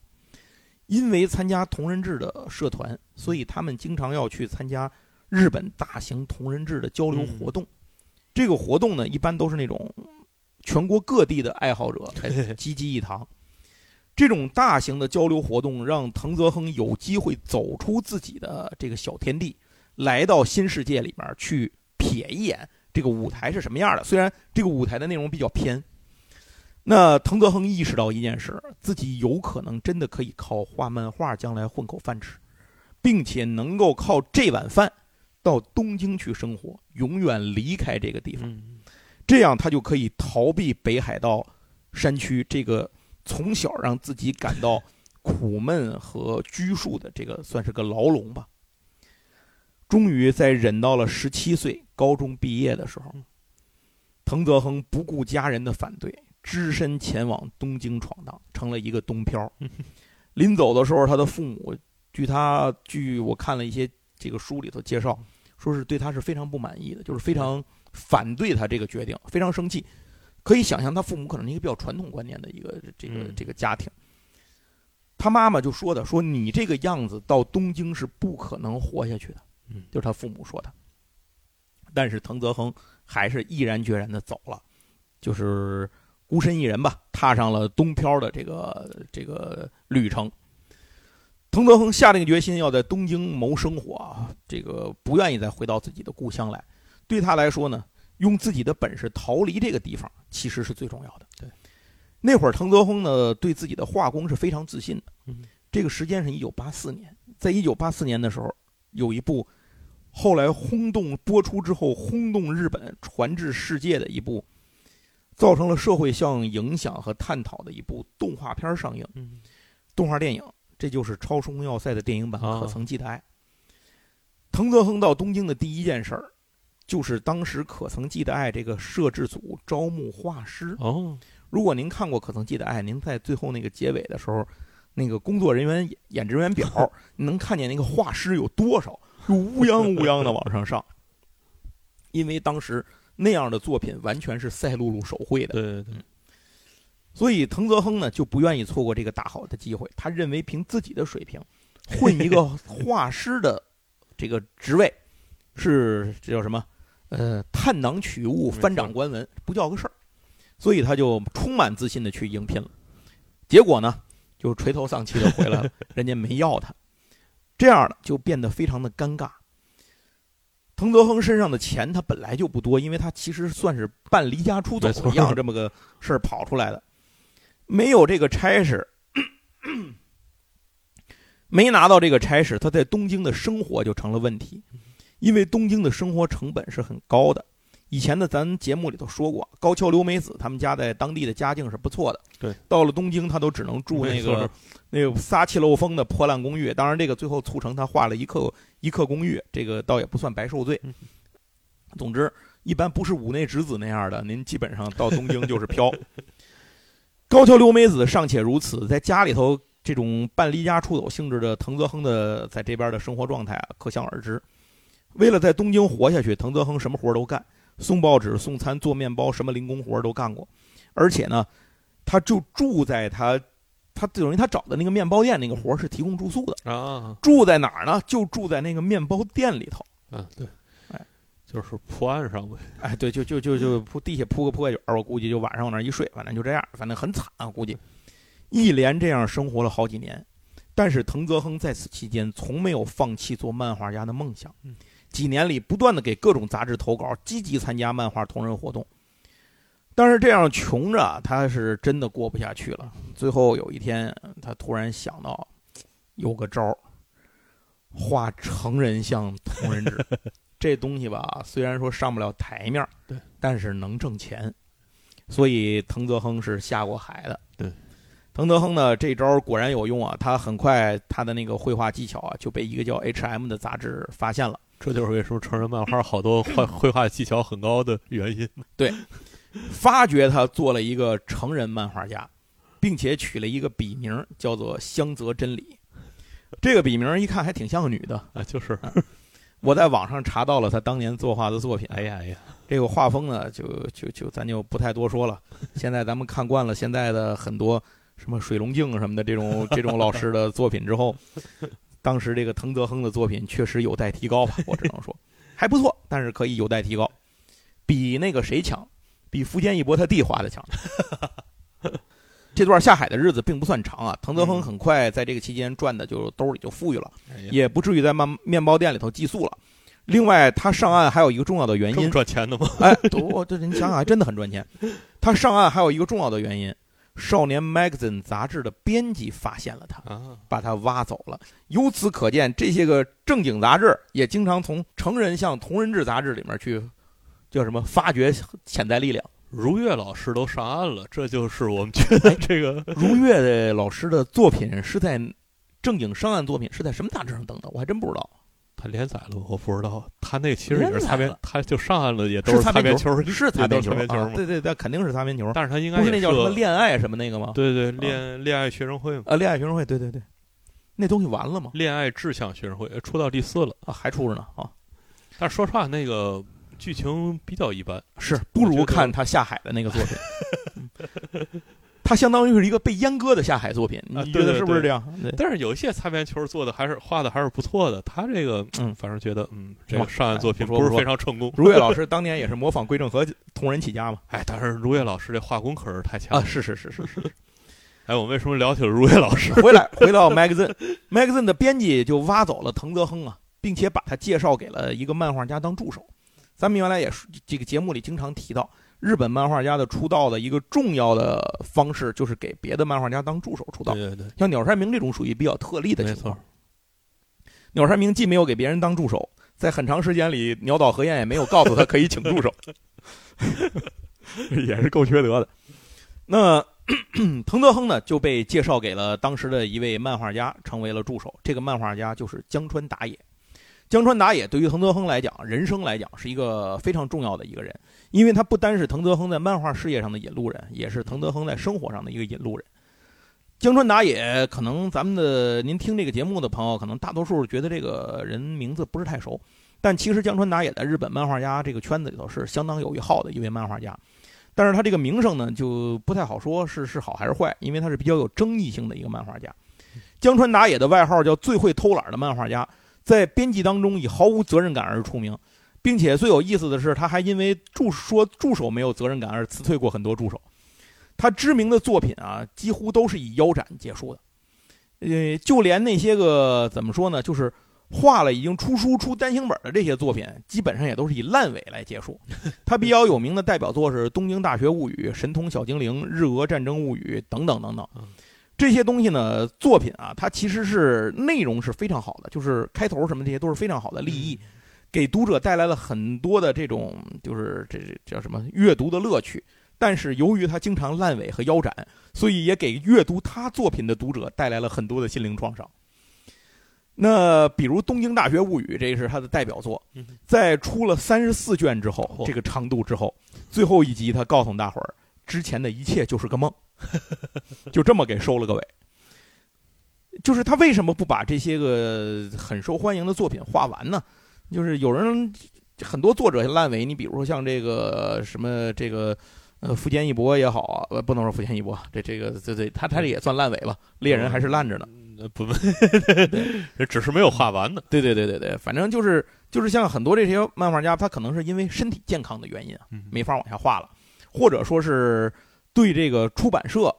因为参加同人志的社团，所以他们经常要去参加日本大型同人志的交流活动。这个活动呢，一般都是那种全国各地的爱好者 集集一堂。这种大型的交流活动，让藤泽亨有机会走出自己的这个小天地。来到新世界里面去瞥一眼这个舞台是什么样的？虽然这个舞台的内容比较偏，那藤泽亨意识到一件事：自己有可能真的可以靠画漫画将来混口饭吃，并且能够靠这碗饭到东京去生活，永远离开这个地方。这样他就可以逃避北海道山区这个从小让自己感到苦闷和拘束的这个算是个牢笼吧。终于在忍到了十七岁高中毕业的时候，藤泽亨不顾家人的反对，只身前往东京闯荡，成了一个东漂。临走的时候，他的父母，据他据我看了一些这个书里头介绍，说是对他是非常不满意的，就是非常反对他这个决定，非常生气。可以想象，他父母可能是一个比较传统观念的一个这个这个家庭。他妈妈就说的：“说你这个样子到东京是不可能活下去的。”嗯，就是他父母说的。但是藤泽亨还是毅然决然的走了，就是孤身一人吧，踏上了东漂的这个这个旅程。藤泽亨下定决心要在东京谋生活啊，这个不愿意再回到自己的故乡来。对他来说呢，用自己的本事逃离这个地方，其实是最重要的。对，那会儿藤泽亨呢，对自己的画工是非常自信的。嗯，这个时间是一九八四年，在一九八四年的时候，有一部。后来轰动播出之后，轰动日本、传至世界的一部，造成了社会效应影响和探讨的一部动画片上映。动画电影，这就是《超时空要塞》的电影版《可曾记得爱》。藤泽亨到东京的第一件事儿，就是当时《可曾记得爱》这个摄制组招募画师。哦，如果您看过《可曾记得爱》，您在最后那个结尾的时候，那个工作人员演职员表，能看见那个画师有多少。就乌泱乌泱的往上上，因为当时那样的作品完全是赛璐璐手绘的，对对对，所以藤泽亨呢就不愿意错过这个大好的机会。他认为凭自己的水平，混一个 画师的这个职位，是这叫什么？呃，探囊取物、翻掌观文，不叫个事儿。所以他就充满自信的去应聘了。结果呢，就垂头丧气的回来了，人家没要他。这样的就变得非常的尴尬。滕泽亨身上的钱他本来就不多，因为他其实算是半离家出走一样这么个事儿跑出来的，没有这个差事，没拿到这个差事，他在东京的生活就成了问题，因为东京的生活成本是很高的。以前的咱节目里头说过，高桥留美子他们家在当地的家境是不错的。对，到了东京，他都只能住那个那个撒气漏风的破烂公寓。当然，这个最后促成他画了一克一克公寓，这个倒也不算白受罪。总之，一般不是五内直子那样的，您基本上到东京就是飘。高桥留美子尚且如此，在家里头这种半离家出走性质的藤泽亨的在这边的生活状态啊，可想而知。为了在东京活下去，藤泽亨什么活都干。送报纸、送餐、做面包，什么零工活都干过，而且呢，他就住在他，他等于他找的那个面包店那个活是提供住宿的啊。住在哪儿呢？就住在那个面包店里头。嗯，对，哎，就是铺岸上呗。哎，对，就就就就铺地下铺个破卷我估计就晚上往那一睡，反正就这样，反正很惨啊，估计一连这样生活了好几年。但是藤泽亨在此期间从没有放弃做漫画家的梦想。嗯。几年里，不断的给各种杂志投稿，积极参加漫画同人活动。但是这样穷着，他是真的过不下去了。最后有一天，他突然想到，有个招儿，画成人像同人纸。这东西吧，虽然说上不了台面，对，但是能挣钱。所以藤泽亨是下过海的。对，藤泽亨呢，这招果然有用啊！他很快，他的那个绘画技巧啊，就被一个叫 H.M 的杂志发现了。这就是为什么成人漫画 好多绘绘画技巧很高的原因。对，发掘他做了一个成人漫画家，并且取了一个笔名叫做香泽真理。这个笔名一看还挺像个女的啊，就是。我在网上查到了他当年作画的作品。哎呀哎呀，这个画风呢，就就就咱就不太多说了。现在咱们看惯了现在的很多什么水龙镜什么的这种这种老师的作品之后。当时这个藤泽亨的作品确实有待提高吧，我只能说还不错，但是可以有待提高，比那个谁强，比福建一博他弟画的强。这段下海的日子并不算长啊，藤泽亨很快在这个期间赚的就兜里就富裕了，也不至于在面面包店里头寄宿了。另外，他上岸还有一个重要的原因，赚钱的吗？哎，我这你想想，还真的很赚钱。他上岸还有一个重要的原因。少年 Magazine 杂志的编辑发现了他，把他挖走了。由此可见，这些个正经杂志也经常从成人向同人志杂志里面去叫什么发掘潜在力量。如月老师都上岸了，这就是我们觉得 这个 如月的老师的作品是在正经上岸作品是在什么杂志上登的？我还真不知道。他连载了，我不知道。他那其实也是擦边，他就上岸了，也都是擦边球，是擦边球啊！对对对，肯定是擦边球。但是他应该不是那叫什么恋爱什么那个吗？对对，恋恋爱学生会啊，恋爱学生会，对对对，那东西完了吗？恋爱志向学生会出到第四了啊，还出着呢啊！但是说实话，那个剧情比较一般，是不如看他下海的那个作品。它相当于是一个被阉割的下海作品，你觉得是不是这样？但是有一些擦边球做的还是画的还是不错的。他这个，嗯，反正觉得，嗯，这个上岸作品不是非常成功。如月老师当年也是模仿归正和同人起家嘛？哎，但是如月老师这画工可是太强啊！是是是是是。哎，我为什么聊起了如月老师？回来回到 magazine，magazine 的编辑就挖走了藤泽亨啊，并且把他介绍给了一个漫画家当助手。咱们原来也是这个节目里经常提到。日本漫画家的出道的一个重要的方式，就是给别的漫画家当助手出道。对对对，像鸟山明这种属于比较特例的情况。鸟山明既没有给别人当助手，在很长时间里，鸟岛和彦也没有告诉他可以请助手，也是够缺德的。那 藤泽亨呢，就被介绍给了当时的一位漫画家，成为了助手。这个漫画家就是江川打野。江川达也对于藤泽亨来讲，人生来讲是一个非常重要的一个人。因为他不单是藤泽亨在漫画事业上的引路人，也是藤泽亨在生活上的一个引路人。江川达也，可能咱们的您听这个节目的朋友，可能大多数觉得这个人名字不是太熟，但其实江川达也在日本漫画家这个圈子里头是相当有一号的一位漫画家。但是他这个名声呢，就不太好说是是好还是坏，因为他是比较有争议性的一个漫画家。江川达也的外号叫最会偷懒的漫画家，在编辑当中以毫无责任感而出名。并且最有意思的是，他还因为助说助手没有责任感而辞退过很多助手。他知名的作品啊，几乎都是以腰斩结束的。呃，就连那些个怎么说呢，就是画了已经出书出单行本的这些作品，基本上也都是以烂尾来结束。他比较有名的代表作是《东京大学物语》《神通小精灵》《日俄战争物语》等等等等。这些东西呢，作品啊，它其实是内容是非常好的，就是开头什么这些都是非常好的立意。给读者带来了很多的这种，就是这叫什么阅读的乐趣。但是由于他经常烂尾和腰斩，所以也给阅读他作品的读者带来了很多的心灵创伤。那比如《东京大学物语》，这是他的代表作，在出了三十四卷之后，这个长度之后，最后一集他告诉大伙儿，之前的一切就是个梦，就这么给收了个尾。就是他为什么不把这些个很受欢迎的作品画完呢？就是有人很多作者烂尾，你比如说像这个什么这个呃福建一博也好啊，呃不能说福建一博，这这个这这他他这也算烂尾吧？猎人还是烂着呢，不不，只是没有画完呢。对对对对对，反正就是就是像很多这些漫画家，他可能是因为身体健康的原因啊，没法往下画了，或者说是对这个出版社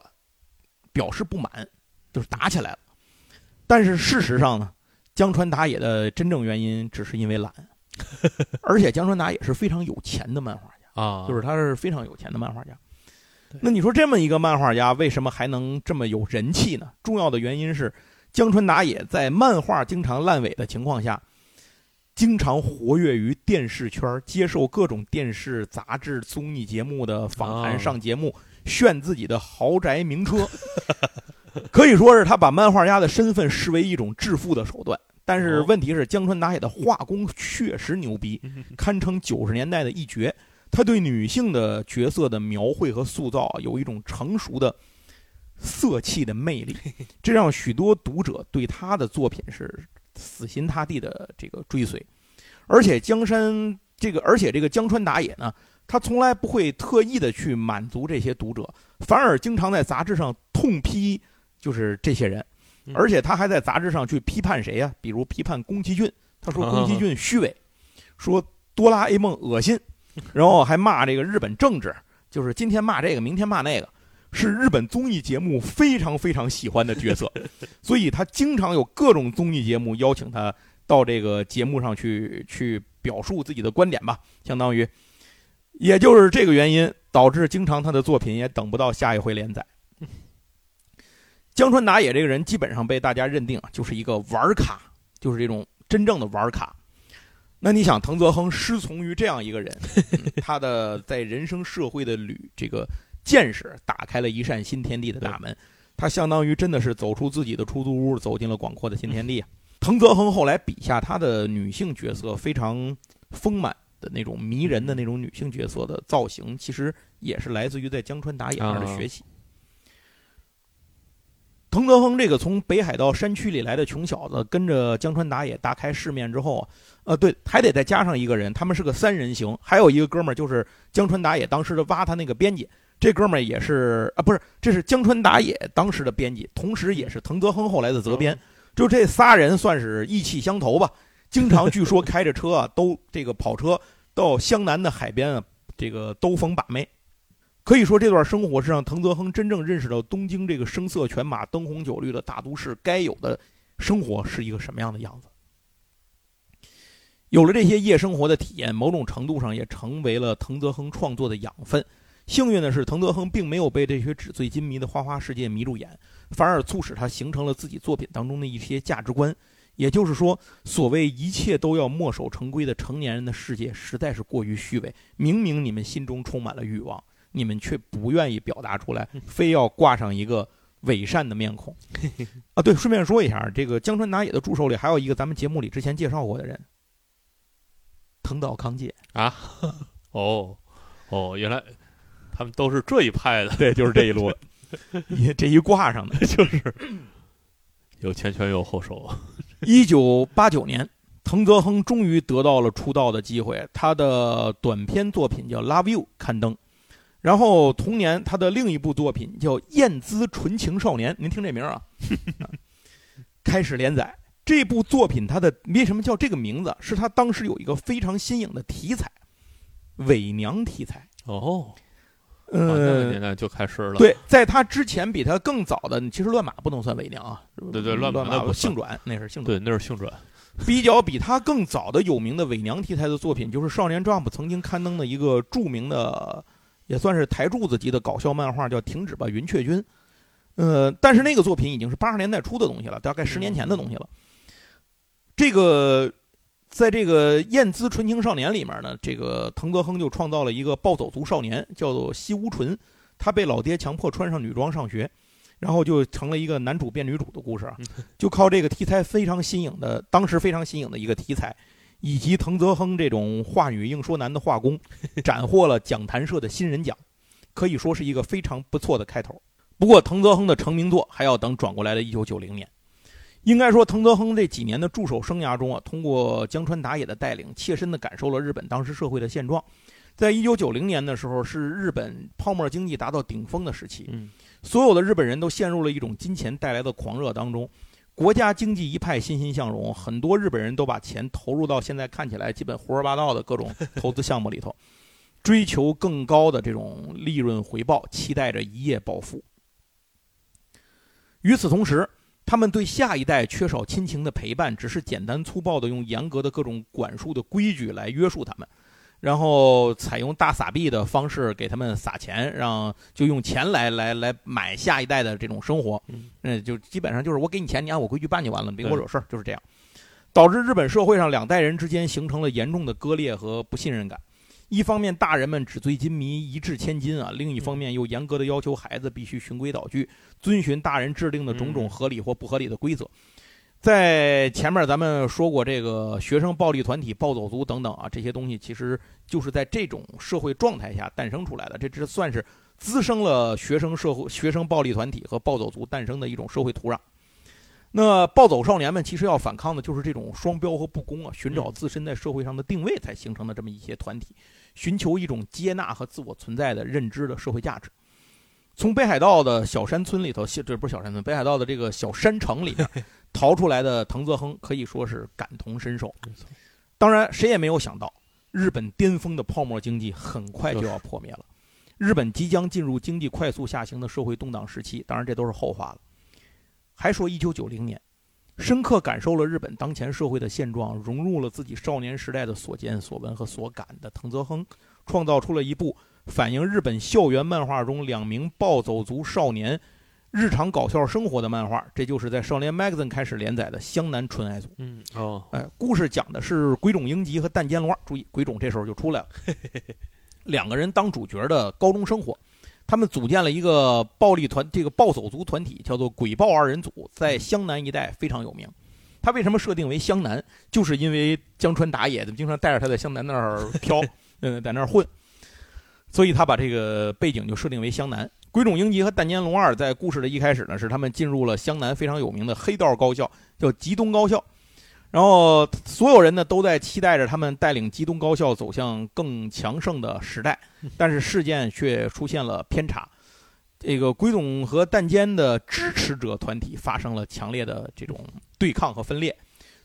表示不满，就是打起来了。但是事实上呢？江川打野的真正原因只是因为懒，而且江川打野是非常有钱的漫画家啊，就是他是非常有钱的漫画家。那你说这么一个漫画家为什么还能这么有人气呢？重要的原因是江川打野在漫画经常烂尾的情况下，经常活跃于电视圈，接受各种电视、杂志、综艺节目的访谈，上节目炫自己的豪宅名车，可以说是他把漫画家的身份视为一种致富的手段。但是问题是，江川达也的画工确实牛逼，堪称九十年代的一绝。他对女性的角色的描绘和塑造有一种成熟的色气的魅力，这让许多读者对他的作品是死心塌地的这个追随。而且江山这个，而且这个江川打野呢，他从来不会特意的去满足这些读者，反而经常在杂志上痛批，就是这些人。而且他还在杂志上去批判谁呀？比如批判宫崎骏，他说宫崎骏虚伪，说哆啦 A 梦恶心，然后还骂这个日本政治，就是今天骂这个，明天骂那个，是日本综艺节目非常非常喜欢的角色，所以他经常有各种综艺节目邀请他到这个节目上去去表述自己的观点吧，相当于，也就是这个原因导致经常他的作品也等不到下一回连载。江川打野这个人基本上被大家认定就是一个玩卡，就是这种真正的玩卡。那你想，藤泽亨师从于这样一个人，他的在人生社会的旅这个见识，打开了一扇新天地的大门。他相当于真的是走出自己的出租屋，走进了广阔的新天地。藤泽亨后来笔下他的女性角色非常丰满的那种迷人的那种女性角色的造型，其实也是来自于在江川打野那儿的学习。藤泽亨这个从北海道山区里来的穷小子，跟着江川打野大开世面之后，呃，对，还得再加上一个人，他们是个三人行，还有一个哥们儿就是江川打野当时的挖他那个编辑。这哥们儿也是啊，不是，这是江川打野当时的编辑，同时也是藤泽亨后来的责编。就这仨人算是意气相投吧，经常据说开着车啊，都这个跑车到湘南的海边啊，这个兜风把妹。可以说这段生活是让藤泽亨真正认识到东京这个声色犬马、灯红酒绿的大都市该有的生活是一个什么样的样子。有了这些夜生活的体验，某种程度上也成为了藤泽亨创作的养分。幸运的是，滕德亨并没有被这些纸醉金迷的花花世界迷住眼，反而促使他形成了自己作品当中的一些价值观。也就是说，所谓一切都要墨守成规的成年人的世界，实在是过于虚伪。明明你们心中充满了欲望，你们却不愿意表达出来，非要挂上一个伪善的面孔。啊，对，顺便说一下，这个江川达也的助手里还有一个咱们节目里之前介绍过的人，藤岛康介啊。哦，哦，原来。他们都是这一派的，对，就是这一路，你这一挂上的就是 有前拳有后手。一九八九年，藤泽亨终于得到了出道的机会，他的短篇作品叫《Love You》刊登，然后同年他的另一部作品叫《燕姿纯情少年》，您听这名啊，开始连载。这部作品它的为什么叫这个名字？是他当时有一个非常新颖的题材，伪娘题材哦。呃，年代就开始了。对，在他之前比他更早的，其实乱马不能算伪娘啊。对对，乱马性转，那是性转。对，那是性转。比较比他更早的有名的伪娘题材的作品，就是少年 Jump 曾经刊登的一个著名的，也算是台柱子级的搞笑漫画，叫《停止吧，云雀君》。呃，但是那个作品已经是八十年代初的东西了，大概十年前的东西了。这个。在这个《燕姿纯情少年》里面呢，这个藤泽亨就创造了一个暴走族少年，叫做西屋纯。他被老爹强迫穿上女装上学，然后就成了一个男主变女主的故事啊。就靠这个题材非常新颖的，当时非常新颖的一个题材，以及藤泽亨这种话女硬说男的画工，斩获了讲坛社的新人奖，可以说是一个非常不错的开头。不过，藤泽亨的成名作还要等转过来的1990年。应该说，藤泽亨这几年的助手生涯中啊，通过江川打野的带领，切身的感受了日本当时社会的现状。在一九九零年的时候，是日本泡沫经济达到顶峰的时期，所有的日本人都陷入了一种金钱带来的狂热当中，国家经济一派欣欣向荣，很多日本人都把钱投入到现在看起来基本胡说八道的各种投资项目里头，追求更高的这种利润回报，期待着一夜暴富。与此同时，他们对下一代缺少亲情的陪伴，只是简单粗暴的用严格的各种管束的规矩来约束他们，然后采用大撒币的方式给他们撒钱，让就用钱来来来买下一代的这种生活，嗯，就基本上就是我给你钱，你按我规矩办就完了，别给我惹事儿，就是这样，导致日本社会上两代人之间形成了严重的割裂和不信任感。一方面，大人们纸醉金迷、一掷千金啊；另一方面，又严格的要求孩子必须循规蹈矩，遵循大人制定的种种合理或不合理的规则。在前面咱们说过，这个学生暴力团体、暴走族等等啊，这些东西其实就是在这种社会状态下诞生出来的。这这算是滋生了学生社会、学生暴力团体和暴走族诞生的一种社会土壤。那暴走少年们其实要反抗的就是这种双标和不公啊，寻找自身在社会上的定位才形成的这么一些团体。寻求一种接纳和自我存在的认知的社会价值。从北海道的小山村里头，这不是小山村，北海道的这个小山城里 逃出来的藤泽亨可以说是感同身受。当然，谁也没有想到，日本巅峰的泡沫经济很快就要破灭了，日本即将进入经济快速下行的社会动荡时期。当然，这都是后话了。还说，一九九零年。深刻感受了日本当前社会的现状，融入了自己少年时代的所见所闻和所感的藤泽亨，创造出了一部反映日本校园漫画中两名暴走族少年，日常搞笑生活的漫画，这就是在少年 Magazine 开始连载的《湘南纯爱组》。嗯哦，哎，故事讲的是鬼冢英吉和弹间龙二，注意鬼冢这时候就出来了，两个人当主角的高中生活。他们组建了一个暴力团，这个暴走族团体叫做鬼豹二人组，在湘南一带非常有名。他为什么设定为湘南？就是因为江川打野的经常带着他在湘南那儿飘，嗯，在那儿混，所以他把这个背景就设定为湘南。鬼冢英吉和淡间龙二在故事的一开始呢，是他们进入了湘南非常有名的黑道高校，叫吉东高校。然后所有人呢都在期待着他们带领吉东高校走向更强盛的时代，但是事件却出现了偏差。这个鬼冢和弹间的支持者团体发生了强烈的这种对抗和分裂，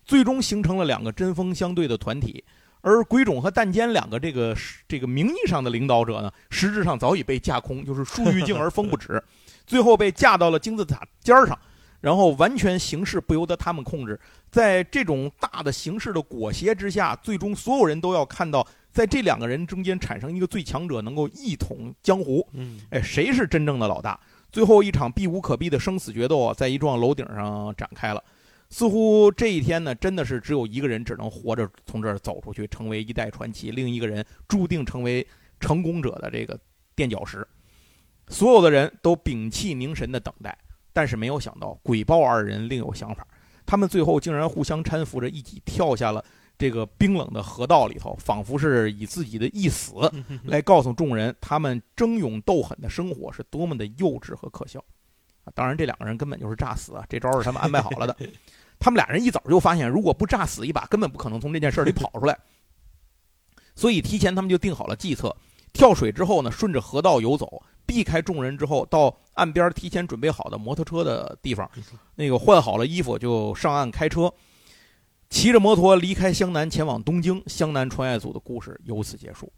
最终形成了两个针锋相对的团体。而鬼冢和弹间两个这个这个名义上的领导者呢，实质上早已被架空，就是树欲静而风不止，最后被架到了金字塔尖儿上，然后完全形势不由得他们控制。在这种大的形势的裹挟之下，最终所有人都要看到，在这两个人中间产生一个最强者，能够一统江湖。嗯，哎，谁是真正的老大？最后一场避无可避的生死决斗啊，在一幢楼顶上展开了。似乎这一天呢，真的是只有一个人只能活着从这儿走出去，成为一代传奇；另一个人注定成为成功者的这个垫脚石。所有的人都屏气凝神的等待，但是没有想到鬼豹二人另有想法。他们最后竟然互相搀扶着一起跳下了这个冰冷的河道里头，仿佛是以自己的一死 来告诉众人，他们争勇斗狠的生活是多么的幼稚和可笑。啊，当然，这两个人根本就是诈死啊！这招是他们安排好了的。他们俩人一早就发现，如果不诈死一把，根本不可能从这件事里跑出来。所以提前他们就定好了计策：跳水之后呢，顺着河道游走，避开众人之后，到岸边提前准备好的摩托车的地方，那个换好了衣服就上岸开车，骑着摩托离开湘南，前往东京。湘南穿越组的故事由此结束。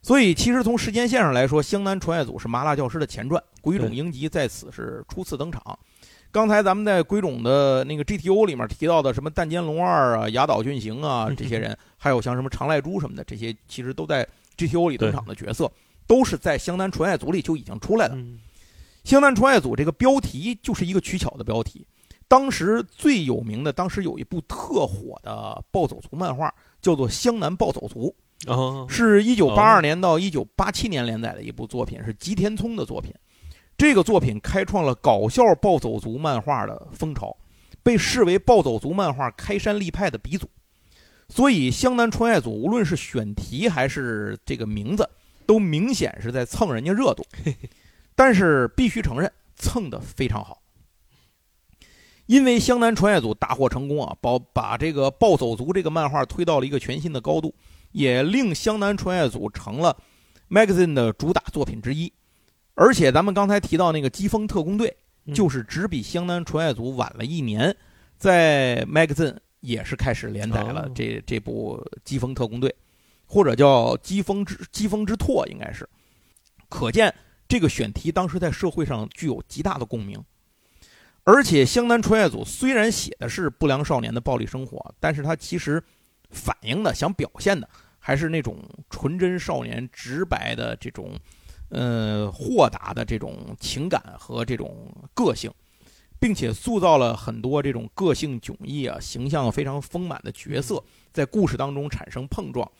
所以，其实从时间线上来说，湘南穿越组是麻辣教师的前传，鬼冢英吉在此是初次登场。刚才咱们在鬼冢的那个 GTO 里面提到的什么弹间龙二啊、雅岛俊行啊 这些人，还有像什么长濑珠什么的，这些其实都在 GTO 里登场的角色，都是在湘南纯爱组里就已经出来了。湘南纯爱组这个标题就是一个取巧的标题。当时最有名的，当时有一部特火的暴走族漫画，叫做《湘南暴走族》。哦，是一九八二年到一九八七年连载的一部作品，是吉田聪的作品。这个作品开创了搞笑暴走族漫画的风潮，被视为暴走族漫画开山立派的鼻祖。所以，湘南穿越组无论是选题还是这个名字，都明显是在蹭人家热度。但是必须承认，蹭的非常好。因为湘南穿越组大获成功啊，把把这个暴走族这个漫画推到了一个全新的高度。也令湘南穿越组成了 magazine 的主打作品之一，而且咱们刚才提到那个疾风特工队，就是只比湘南穿越组晚了一年，在 magazine 也是开始连载了这这部疾风特工队，或者叫疾风之疾风之拓，应该是，可见这个选题当时在社会上具有极大的共鸣，而且湘南穿越组虽然写的是不良少年的暴力生活，但是它其实反映的想表现的。还是那种纯真少年、直白的这种，呃，豁达的这种情感和这种个性，并且塑造了很多这种个性迥异啊、形象非常丰满的角色，在故事当中产生碰撞，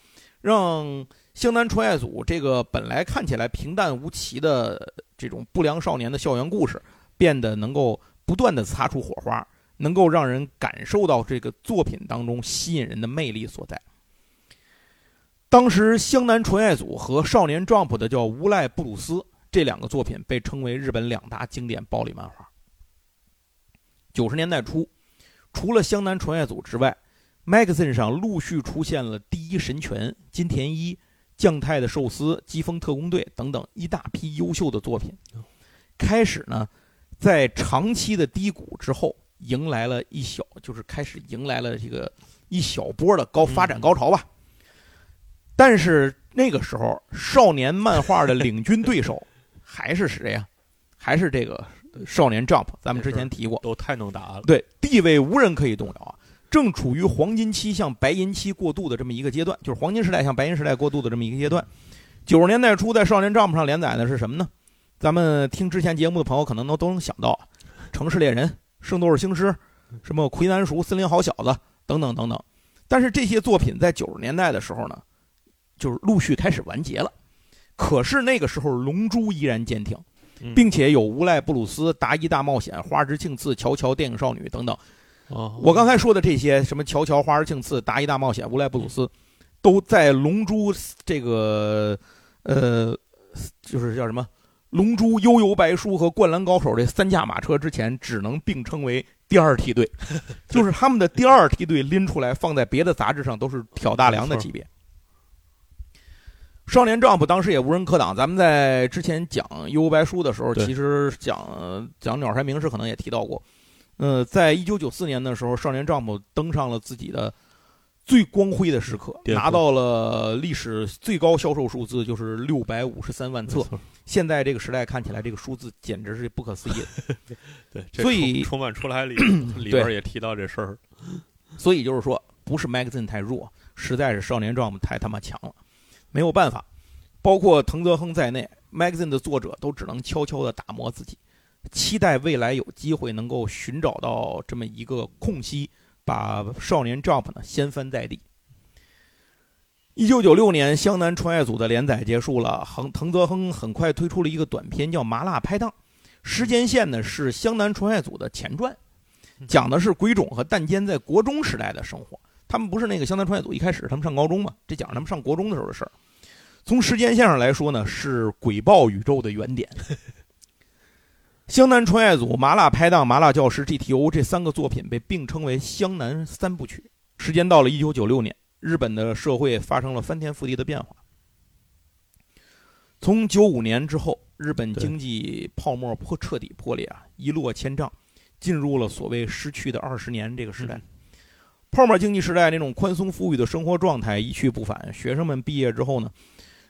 让湘南纯爱组这个本来看起来平淡无奇的这种不良少年的校园故事，变得能够不断的擦出火花，能够让人感受到这个作品当中吸引人的魅力所在。当时，湘南纯爱组和少年 Jump 的叫无赖布鲁斯这两个作品被称为日本两大经典暴力漫画。九十年代初，除了湘南纯爱组之外，Magazine 上陆续出现了第一神拳、金田一、将太的寿司、疾风特工队等等一大批优秀的作品。开始呢，在长期的低谷之后，迎来了一小，就是开始迎来了这个一小波的高发展高潮吧。但是那个时候，少年漫画的领军对手还是谁呀？还是这个少年 Jump。咱们之前提过，都太能打了。对，地位无人可以动摇啊！正处于黄金期向白银期过渡的这么一个阶段，就是黄金时代向白银时代过渡的这么一个阶段。九十年代初，在少年 Jump 上连载的是什么呢？咱们听之前节目的朋友可能都都能想到，《城市猎人》《圣斗士星矢》什么《魁南熟》《森林好小子》等等等等。但是这些作品在九十年代的时候呢，就是陆续开始完结了。可是那个时候，《龙珠》依然坚挺，并且有《无赖布鲁斯》《达伊大冒险》《花之庆次》《乔乔电影少女》等等。我刚才说的这些，什么《乔乔》《花之庆次》《达伊大冒险》《无赖布鲁斯》，都在《龙珠》这个呃，就是叫什么《龙珠》《悠游白书》和《灌篮高手》这三驾马车之前，只能并称为第二梯队，就是他们的第二梯队拎出来放在别的杂志上都是挑大梁的级别。少年 Jump 当时也无人可挡。咱们在之前讲《幽游白书》的时候，其实讲讲鸟山明时可能也提到过。呃，在一九九四年的时候，少年 Jump 登上了自己的最光辉的时刻，拿到了历史最高销售数字，就是六百五十三万册。现在这个时代看起来，这个数字简直是不可思议。对，所以充满出来里 里边也提到这事儿。所以就是说，不是 Magazine 太弱，实在是少年 Jump 太他妈强了。没有办法，包括藤泽亨在内，magazine 的作者都只能悄悄地打磨自己，期待未来有机会能够寻找到这么一个空隙，把少年 Jump 呢掀翻在地。一九九六年，湘南穿越组的连载结束了，横藤泽亨很快推出了一个短片，叫《麻辣拍档》，时间线呢是湘南穿越组的前传，讲的是鬼冢和蛋间在国中时代的生活。他们不是那个湘南穿越组一开始他们上高中嘛？这讲他们上国中的时候的事儿。从时间线上来说呢，是鬼豹宇宙的原点。湘南穿越组、麻辣拍档、麻辣教师、GTO 这三个作品被并称为湘南三部曲。时间到了一九九六年，日本的社会发生了翻天覆地的变化。从九五年之后，日本经济泡沫破彻底破裂啊，一落千丈，进入了所谓失去的二十年这个时代。泡沫经济时代那种宽松富裕的生活状态一去不返，学生们毕业之后呢？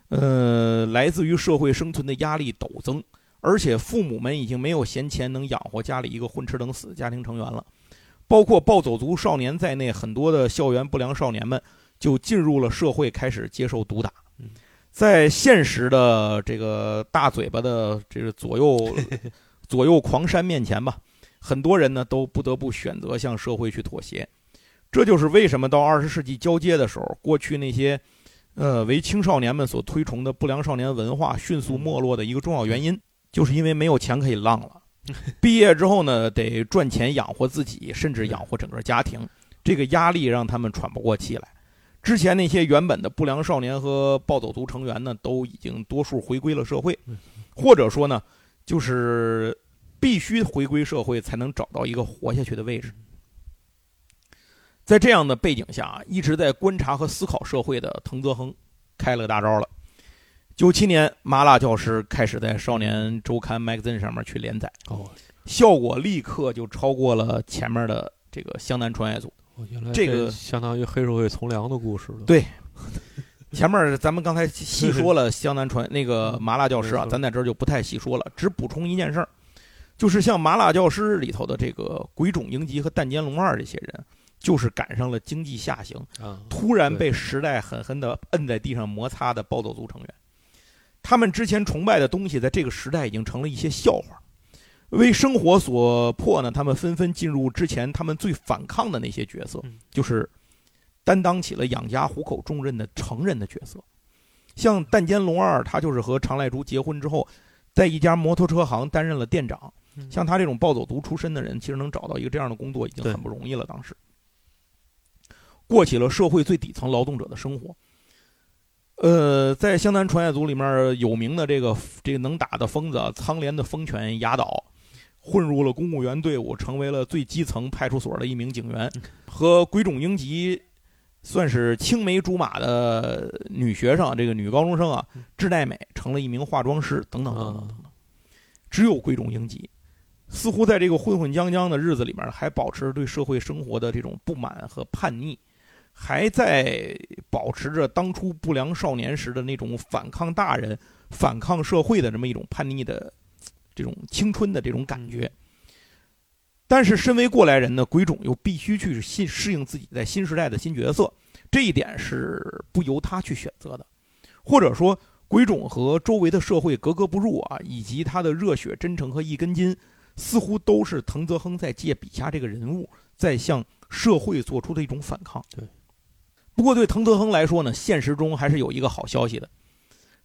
呃，来自于社会生存的压力陡增，而且父母们已经没有闲钱能养活家里一个混吃等死的家庭成员了。包括暴走族少年在内，很多的校园不良少年们就进入了社会，开始接受毒打。在现实的这个大嘴巴的这个左右 左右狂山面前吧，很多人呢都不得不选择向社会去妥协。这就是为什么到二十世纪交接的时候，过去那些。呃，为青少年们所推崇的不良少年文化迅速没落的一个重要原因，就是因为没有钱可以浪了。毕业之后呢，得赚钱养活自己，甚至养活整个家庭，这个压力让他们喘不过气来。之前那些原本的不良少年和暴走族成员呢，都已经多数回归了社会，或者说呢，就是必须回归社会才能找到一个活下去的位置。在这样的背景下，一直在观察和思考社会的藤泽亨开了大招了。九七年，《麻辣教师》开始在《少年周刊》Magazine 上面去连载，哦，效果立刻就超过了前面的这个《湘南穿越组》。这个相当于黑社会从良的故事了。对，前面咱们刚才细说了《湘南传》那个《麻辣教师》啊，咱在这儿就不太细说了，只补充一件事儿，就是像《麻辣教师》里头的这个鬼冢英吉和弹间龙二这些人。就是赶上了经济下行，突然被时代狠狠地摁在地上摩擦的暴走族成员，他们之前崇拜的东西，在这个时代已经成了一些笑话。为生活所迫呢，他们纷纷进入之前他们最反抗的那些角色，就是担当起了养家糊口重任的成人的角色。像弹间龙二，他就是和常赖竹结婚之后，在一家摩托车行担任了店长。像他这种暴走族出身的人，其实能找到一个这样的工作已经很不容易了。当时。过起了社会最底层劳动者的生活。呃，在湘南传业组里面有名的这个这个能打的疯子苍莲的疯犬雅岛，混入了公务员队伍，成为了最基层派出所的一名警员。和鬼冢英吉算是青梅竹马的女学生，这个女高中生啊，志代美成了一名化妆师，等等等等等等。只有鬼冢英吉。似乎在这个混混将将的日子里面，还保持着对社会生活的这种不满和叛逆。还在保持着当初不良少年时的那种反抗大人、反抗社会的这么一种叛逆的这种青春的这种感觉。但是，身为过来人呢，鬼冢又必须去新适应自己在新时代的新角色，这一点是不由他去选择的。或者说，鬼冢和周围的社会格格不入啊，以及他的热血真诚和一根筋，似乎都是藤泽亨在借笔下这个人物在向社会做出的一种反抗。对。不过对滕德亨来说呢，现实中还是有一个好消息的。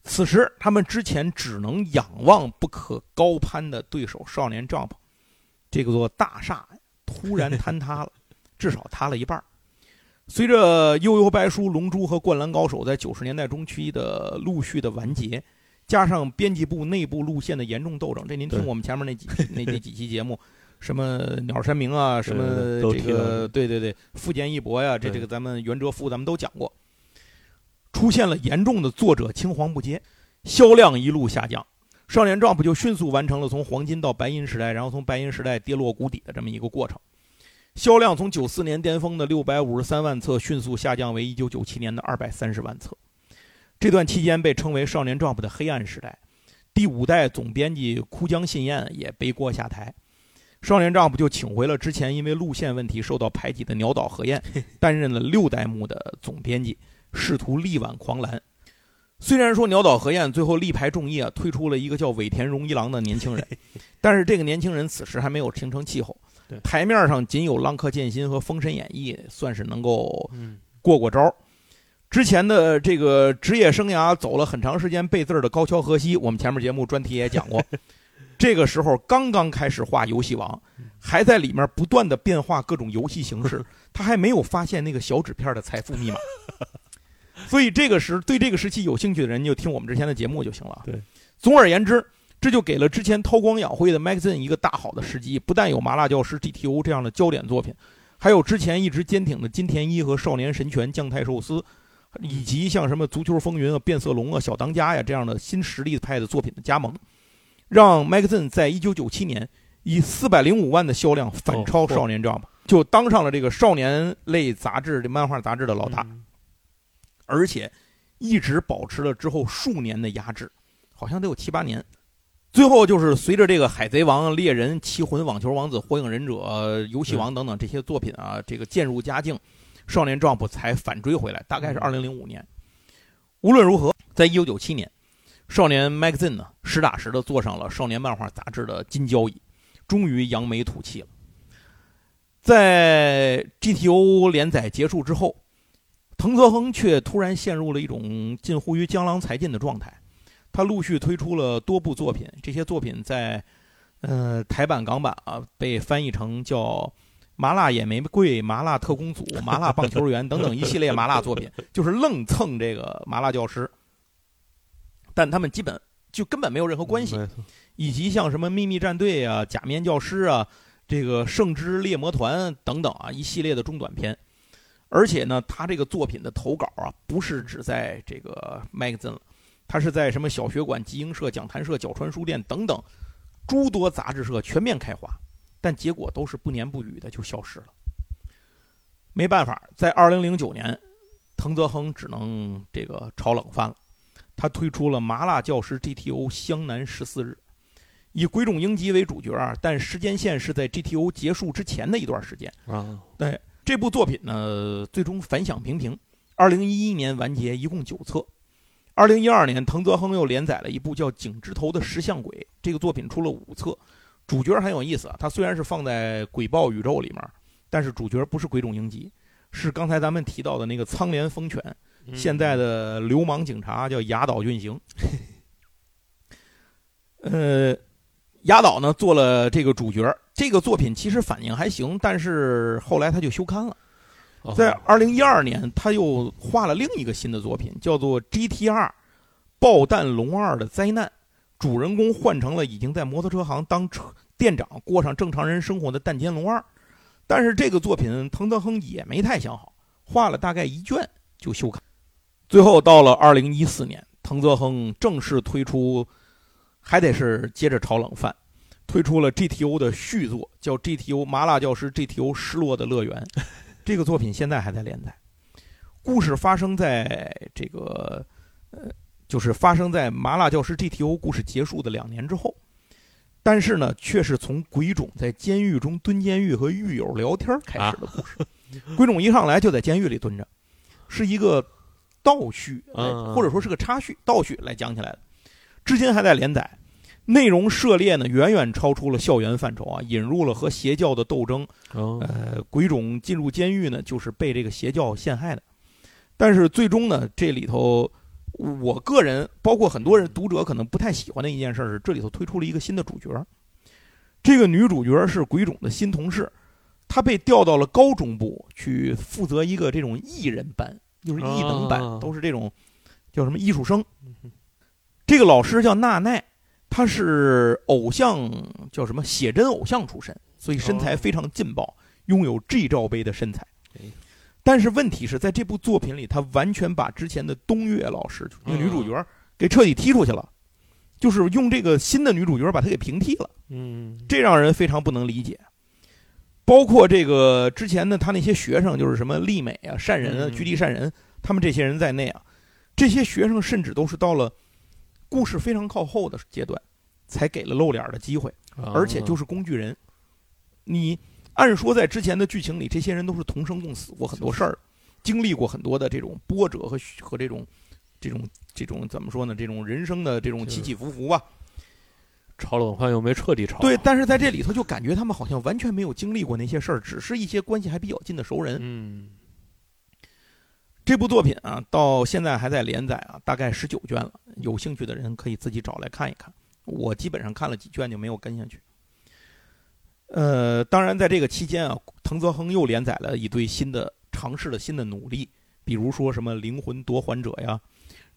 此时他们之前只能仰望不可高攀的对手少年 Jump，这座大厦突然坍塌了，至少塌了一半。随着《悠悠白书》《龙珠》和《灌篮高手》在九十年代中期的陆续的完结，加上编辑部内部路线的严重斗争，这您听我们前面那几那那几期节目，什么鸟山明啊，什么这个对对对，富坚义博呀，这这个咱们袁哲夫咱们都讲过，出现了严重的作者青黄不接，销量一路下降，少年 Jump 就迅速完成了从黄金到白银时代，然后从白银时代跌落谷底的这么一个过程。销量从九四年巅峰的六百五十三万册迅速下降为一九九七年的二百三十万册。这段期间被称为“少年 Jump” 的黑暗时代。第五代总编辑枯江信彦也背锅下台，少年 Jump 就请回了之前因为路线问题受到排挤的鸟岛和彦，担任了六代目的总编辑，试图力挽狂澜。虽然说鸟岛和彦最后力排众议啊，推出了一个叫尾田荣一郎的年轻人，但是这个年轻人此时还没有形成气候。台面上仅有《浪客剑心》和《封神演义》算是能够过过招。之前的这个职业生涯走了很长时间背字儿的高桥和希，我们前面节目专题也讲过。这个时候刚刚开始画游戏王，还在里面不断的变化各种游戏形式，他还没有发现那个小纸片的财富密码。所以这个时对这个时期有兴趣的人就听我们之前的节目就行了。对，总而言之。这就给了之前韬光养晦的 Magazine 一个大好的时机，不但有《麻辣教师》GTO 这样的焦点作品，还有之前一直坚挺的金田一和少年神拳将太寿司，以及像什么足球风云啊、变色龙啊、小当家呀这样的新实力派的作品的加盟，让 Magazine 在一九九七年以四百零五万的销量反超少年 Jump，就当上了这个少年类杂志这漫画杂志的老大，而且一直保持了之后数年的压制，好像得有七八年。最后就是随着这个《海贼王》《猎人》《奇魂》《网球王子》《火影忍者》《游戏王》等等这些作品啊，这个渐入佳境，少年 Jump 才反追回来，大概是二零零五年。无论如何，在一九九七年，少年 Magazine 呢实打实的坐上了少年漫画杂志的金交椅，终于扬眉吐气了。在 GTO 连载结束之后，藤泽亨却突然陷入了一种近乎于江郎才尽的状态。他陆续推出了多部作品，这些作品在，呃，台版、港版啊，被翻译成叫《麻辣野玫瑰》《麻辣特工组》《麻辣棒球员》等等一系列麻辣作品，就是愣蹭这个麻辣教师，但他们基本就根本没有任何关系。以及像什么秘密战队啊、假面教师啊、这个圣之猎魔团等等啊，一系列的中短篇。而且呢，他这个作品的投稿啊，不是只在这个 magazine 了。他是在什么小学馆、集英社、讲坛社、角川书店等等诸多杂志社全面开花，但结果都是不言不语的就消失了。没办法，在二零零九年，藤泽亨只能这个炒冷饭了。他推出了《麻辣教师 GTO 湘南十四日》，以鬼冢英吉为主角啊，但时间线是在 GTO 结束之前的一段时间啊。对这部作品呢，最终反响平平。二零一一年完结，一共九册。二零一二年，藤泽亨又连载了一部叫《井之头》的石像鬼，这个作品出了五册，主角很有意思啊。他虽然是放在鬼豹宇宙里面，但是主角不是鬼冢英吉，是刚才咱们提到的那个苍莲风犬，现在的流氓警察叫雅岛俊行。呃，雅岛呢做了这个主角，这个作品其实反应还行，但是后来他就休刊了。在二零一二年，他又画了另一个新的作品，叫做《GTR 爆弹龙二的灾难》，主人公换成了已经在摩托车行当车店长、过上正常人生活的弹天龙二。但是这个作品藤泽亨也没太想好，画了大概一卷就休刊。最后到了二零一四年，藤泽亨正式推出，还得是接着炒冷饭，推出了 GTO 的续作，叫《GTO 麻辣教师 GTO 失落的乐园》。这个作品现在还在连载，故事发生在这个，呃，就是发生在《麻辣教师 GTO》故事结束的两年之后，但是呢，却是从鬼冢在监狱中蹲监狱和狱友聊天开始的故事。鬼冢一上来就在监狱里蹲着，是一个倒叙，或者说是个插叙倒叙来讲起来的，至今还在连载。内容涉猎呢，远远超出了校园范畴啊，引入了和邪教的斗争。呃，鬼冢进入监狱呢，就是被这个邪教陷害的。但是最终呢，这里头，我个人包括很多人读者可能不太喜欢的一件事是，这里头推出了一个新的主角。这个女主角是鬼冢的新同事，她被调到了高中部去负责一个这种艺人班，就是艺能班，都是这种叫什么艺术生。这个老师叫娜奈。他是偶像，叫什么写真偶像出身，所以身材非常劲爆，拥有 G 罩杯的身材。但是问题是在这部作品里，他完全把之前的东岳老师那个女主角给彻底踢出去了，就是用这个新的女主角把她给平替了。嗯，这让人非常不能理解。包括这个之前的他那些学生，就是什么丽美啊、善人啊、居地善人，他们这些人在内啊，这些学生甚至都是到了。故事非常靠后的阶段，才给了露脸的机会，而且就是工具人。你按说在之前的剧情里，这些人都是同生共死过很多事儿，经历过很多的这种波折和和这种这种这种怎么说呢？这种人生的这种起起伏伏吧。炒冷饭又没彻底炒。对，但是在这里头就感觉他们好像完全没有经历过那些事儿，只是一些关系还比较近的熟人。嗯。这部作品啊，到现在还在连载啊，大概十九卷了。有兴趣的人可以自己找来看一看。我基本上看了几卷就没有跟下去。呃，当然在这个期间啊，藤泽亨又连载了一堆新的尝试了新的努力，比如说什么灵魂夺还者呀，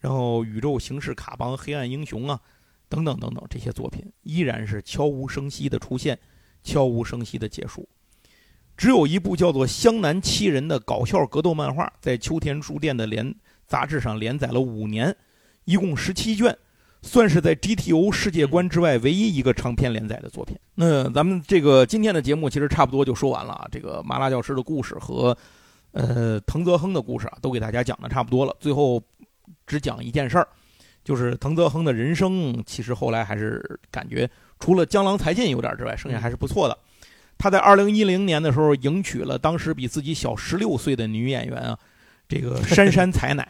然后宇宙形式卡邦黑暗英雄啊，等等等等，这些作品依然是悄无声息的出现，悄无声息的结束。只有一部叫做《湘南七人》的搞笑格斗漫画，在秋田书店的连杂志上连载了五年，一共十七卷，算是在 GTO 世界观之外唯一一个长篇连载的作品。那咱们这个今天的节目其实差不多就说完了啊，这个麻辣教师的故事和呃藤泽亨的故事啊，都给大家讲的差不多了。最后只讲一件事儿，就是藤泽亨的人生，其实后来还是感觉除了江郎才尽有点之外，剩下还是不错的。他在二零一零年的时候迎娶了当时比自己小十六岁的女演员啊，这个杉杉彩乃。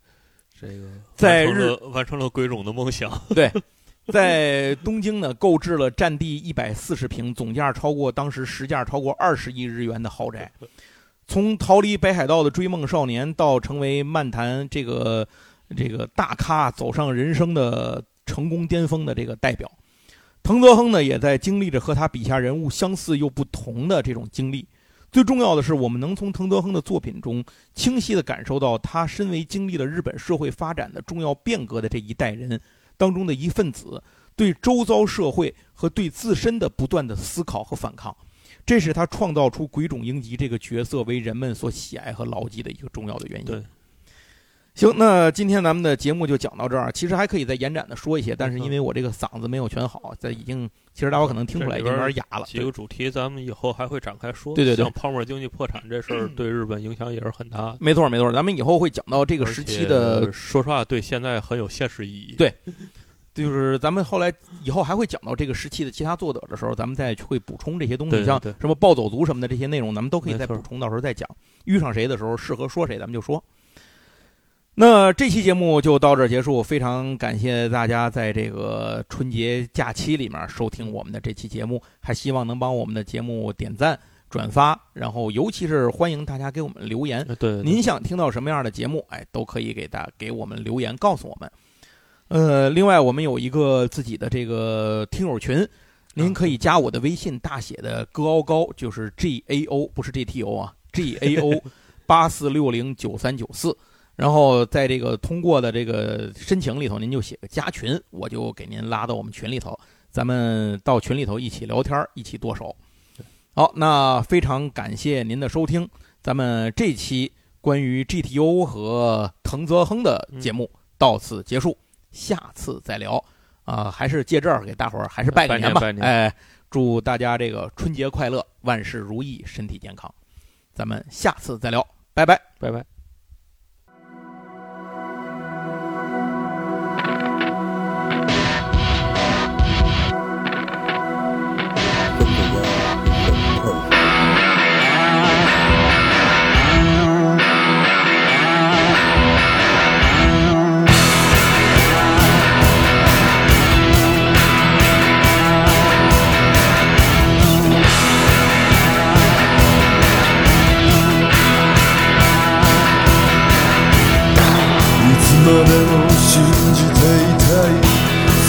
这个在日完成了鬼冢的梦想。对，在东京呢，购置了占地一百四十平、总价超过当时实价超过二十亿日元的豪宅。从逃离北海道的追梦少年，到成为漫谈这个这个大咖，走上人生的成功巅峰的这个代表。藤泽亨呢，也在经历着和他笔下人物相似又不同的这种经历。最重要的是，我们能从藤泽亨的作品中清晰地感受到，他身为经历了日本社会发展的重要变革的这一代人当中的一份子，对周遭社会和对自身的不断的思考和反抗。这是他创造出鬼冢英吉这个角色为人们所喜爱和牢记的一个重要的原因。对。行，那今天咱们的节目就讲到这儿。其实还可以再延展的说一些，但是因为我这个嗓子没有全好，在已经其实大伙可能听出来已经有点哑了。几个主题咱们以后还会展开说。对对对，像泡沫经济破产这事儿对日本影响也是很大。没错没错，咱们以后会讲到这个时期的。说实话，对现在很有现实意义。对，就是咱们后来以后还会讲到这个时期的其他作者的时候，咱们再会补充这些东西，像什么暴走族什么的这些内容，咱们都可以再补充，到时候再讲。遇上谁的时候适合说谁，咱们就说。那这期节目就到这儿结束，非常感谢大家在这个春节假期里面收听我们的这期节目，还希望能帮我们的节目点赞、转发，然后尤其是欢迎大家给我们留言。对，您想听到什么样的节目，哎，都可以给大给我们留言告诉我们。呃，另外我们有一个自己的这个听友群，您可以加我的微信，大写的“高高”，就是 G A O，不是 G T O 啊，G A O 八四六零九三九四。然后在这个通过的这个申请里头，您就写个加群，我就给您拉到我们群里头，咱们到群里头一起聊天，一起剁手。好，那非常感谢您的收听，咱们这期关于 GTO 和藤泽亨的节目到此结束，下次再聊。啊，还是借这儿给大伙儿还是拜个年吧，哎，祝大家这个春节快乐，万事如意，身体健康。咱们下次再聊，拜拜，拜拜。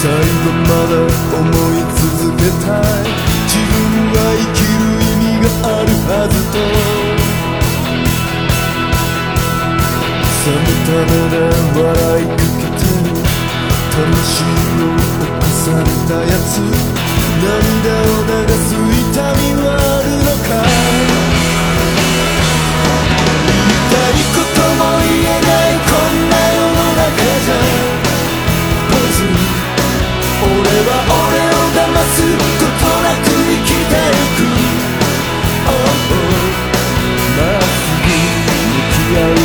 最後まで思い続けたい。自分は生きる意味があるはずと。冷めた目で笑いかけて楽しみをされたやつ涙を流す痛みはあるのか。言いたいことも言えるは俺を騙すことなく生きてゆく、oh, 向き合う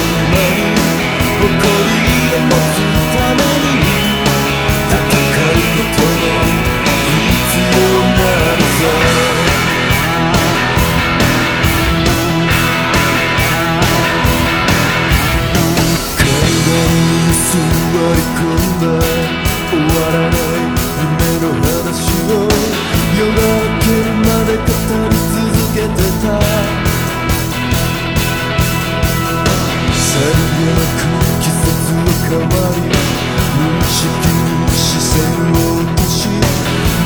変わり無意識に視線を落とし流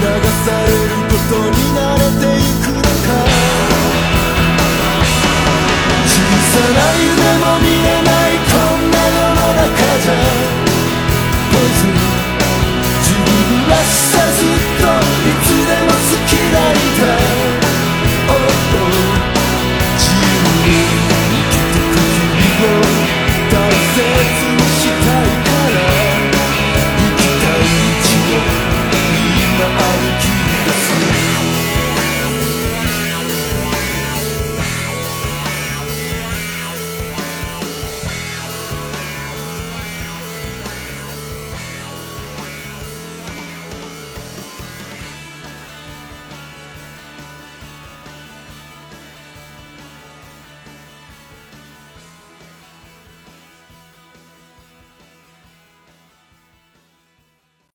されることに慣れていくのか。小さな夢も見れないこんな世の中じゃ。ポイズ自分らしさ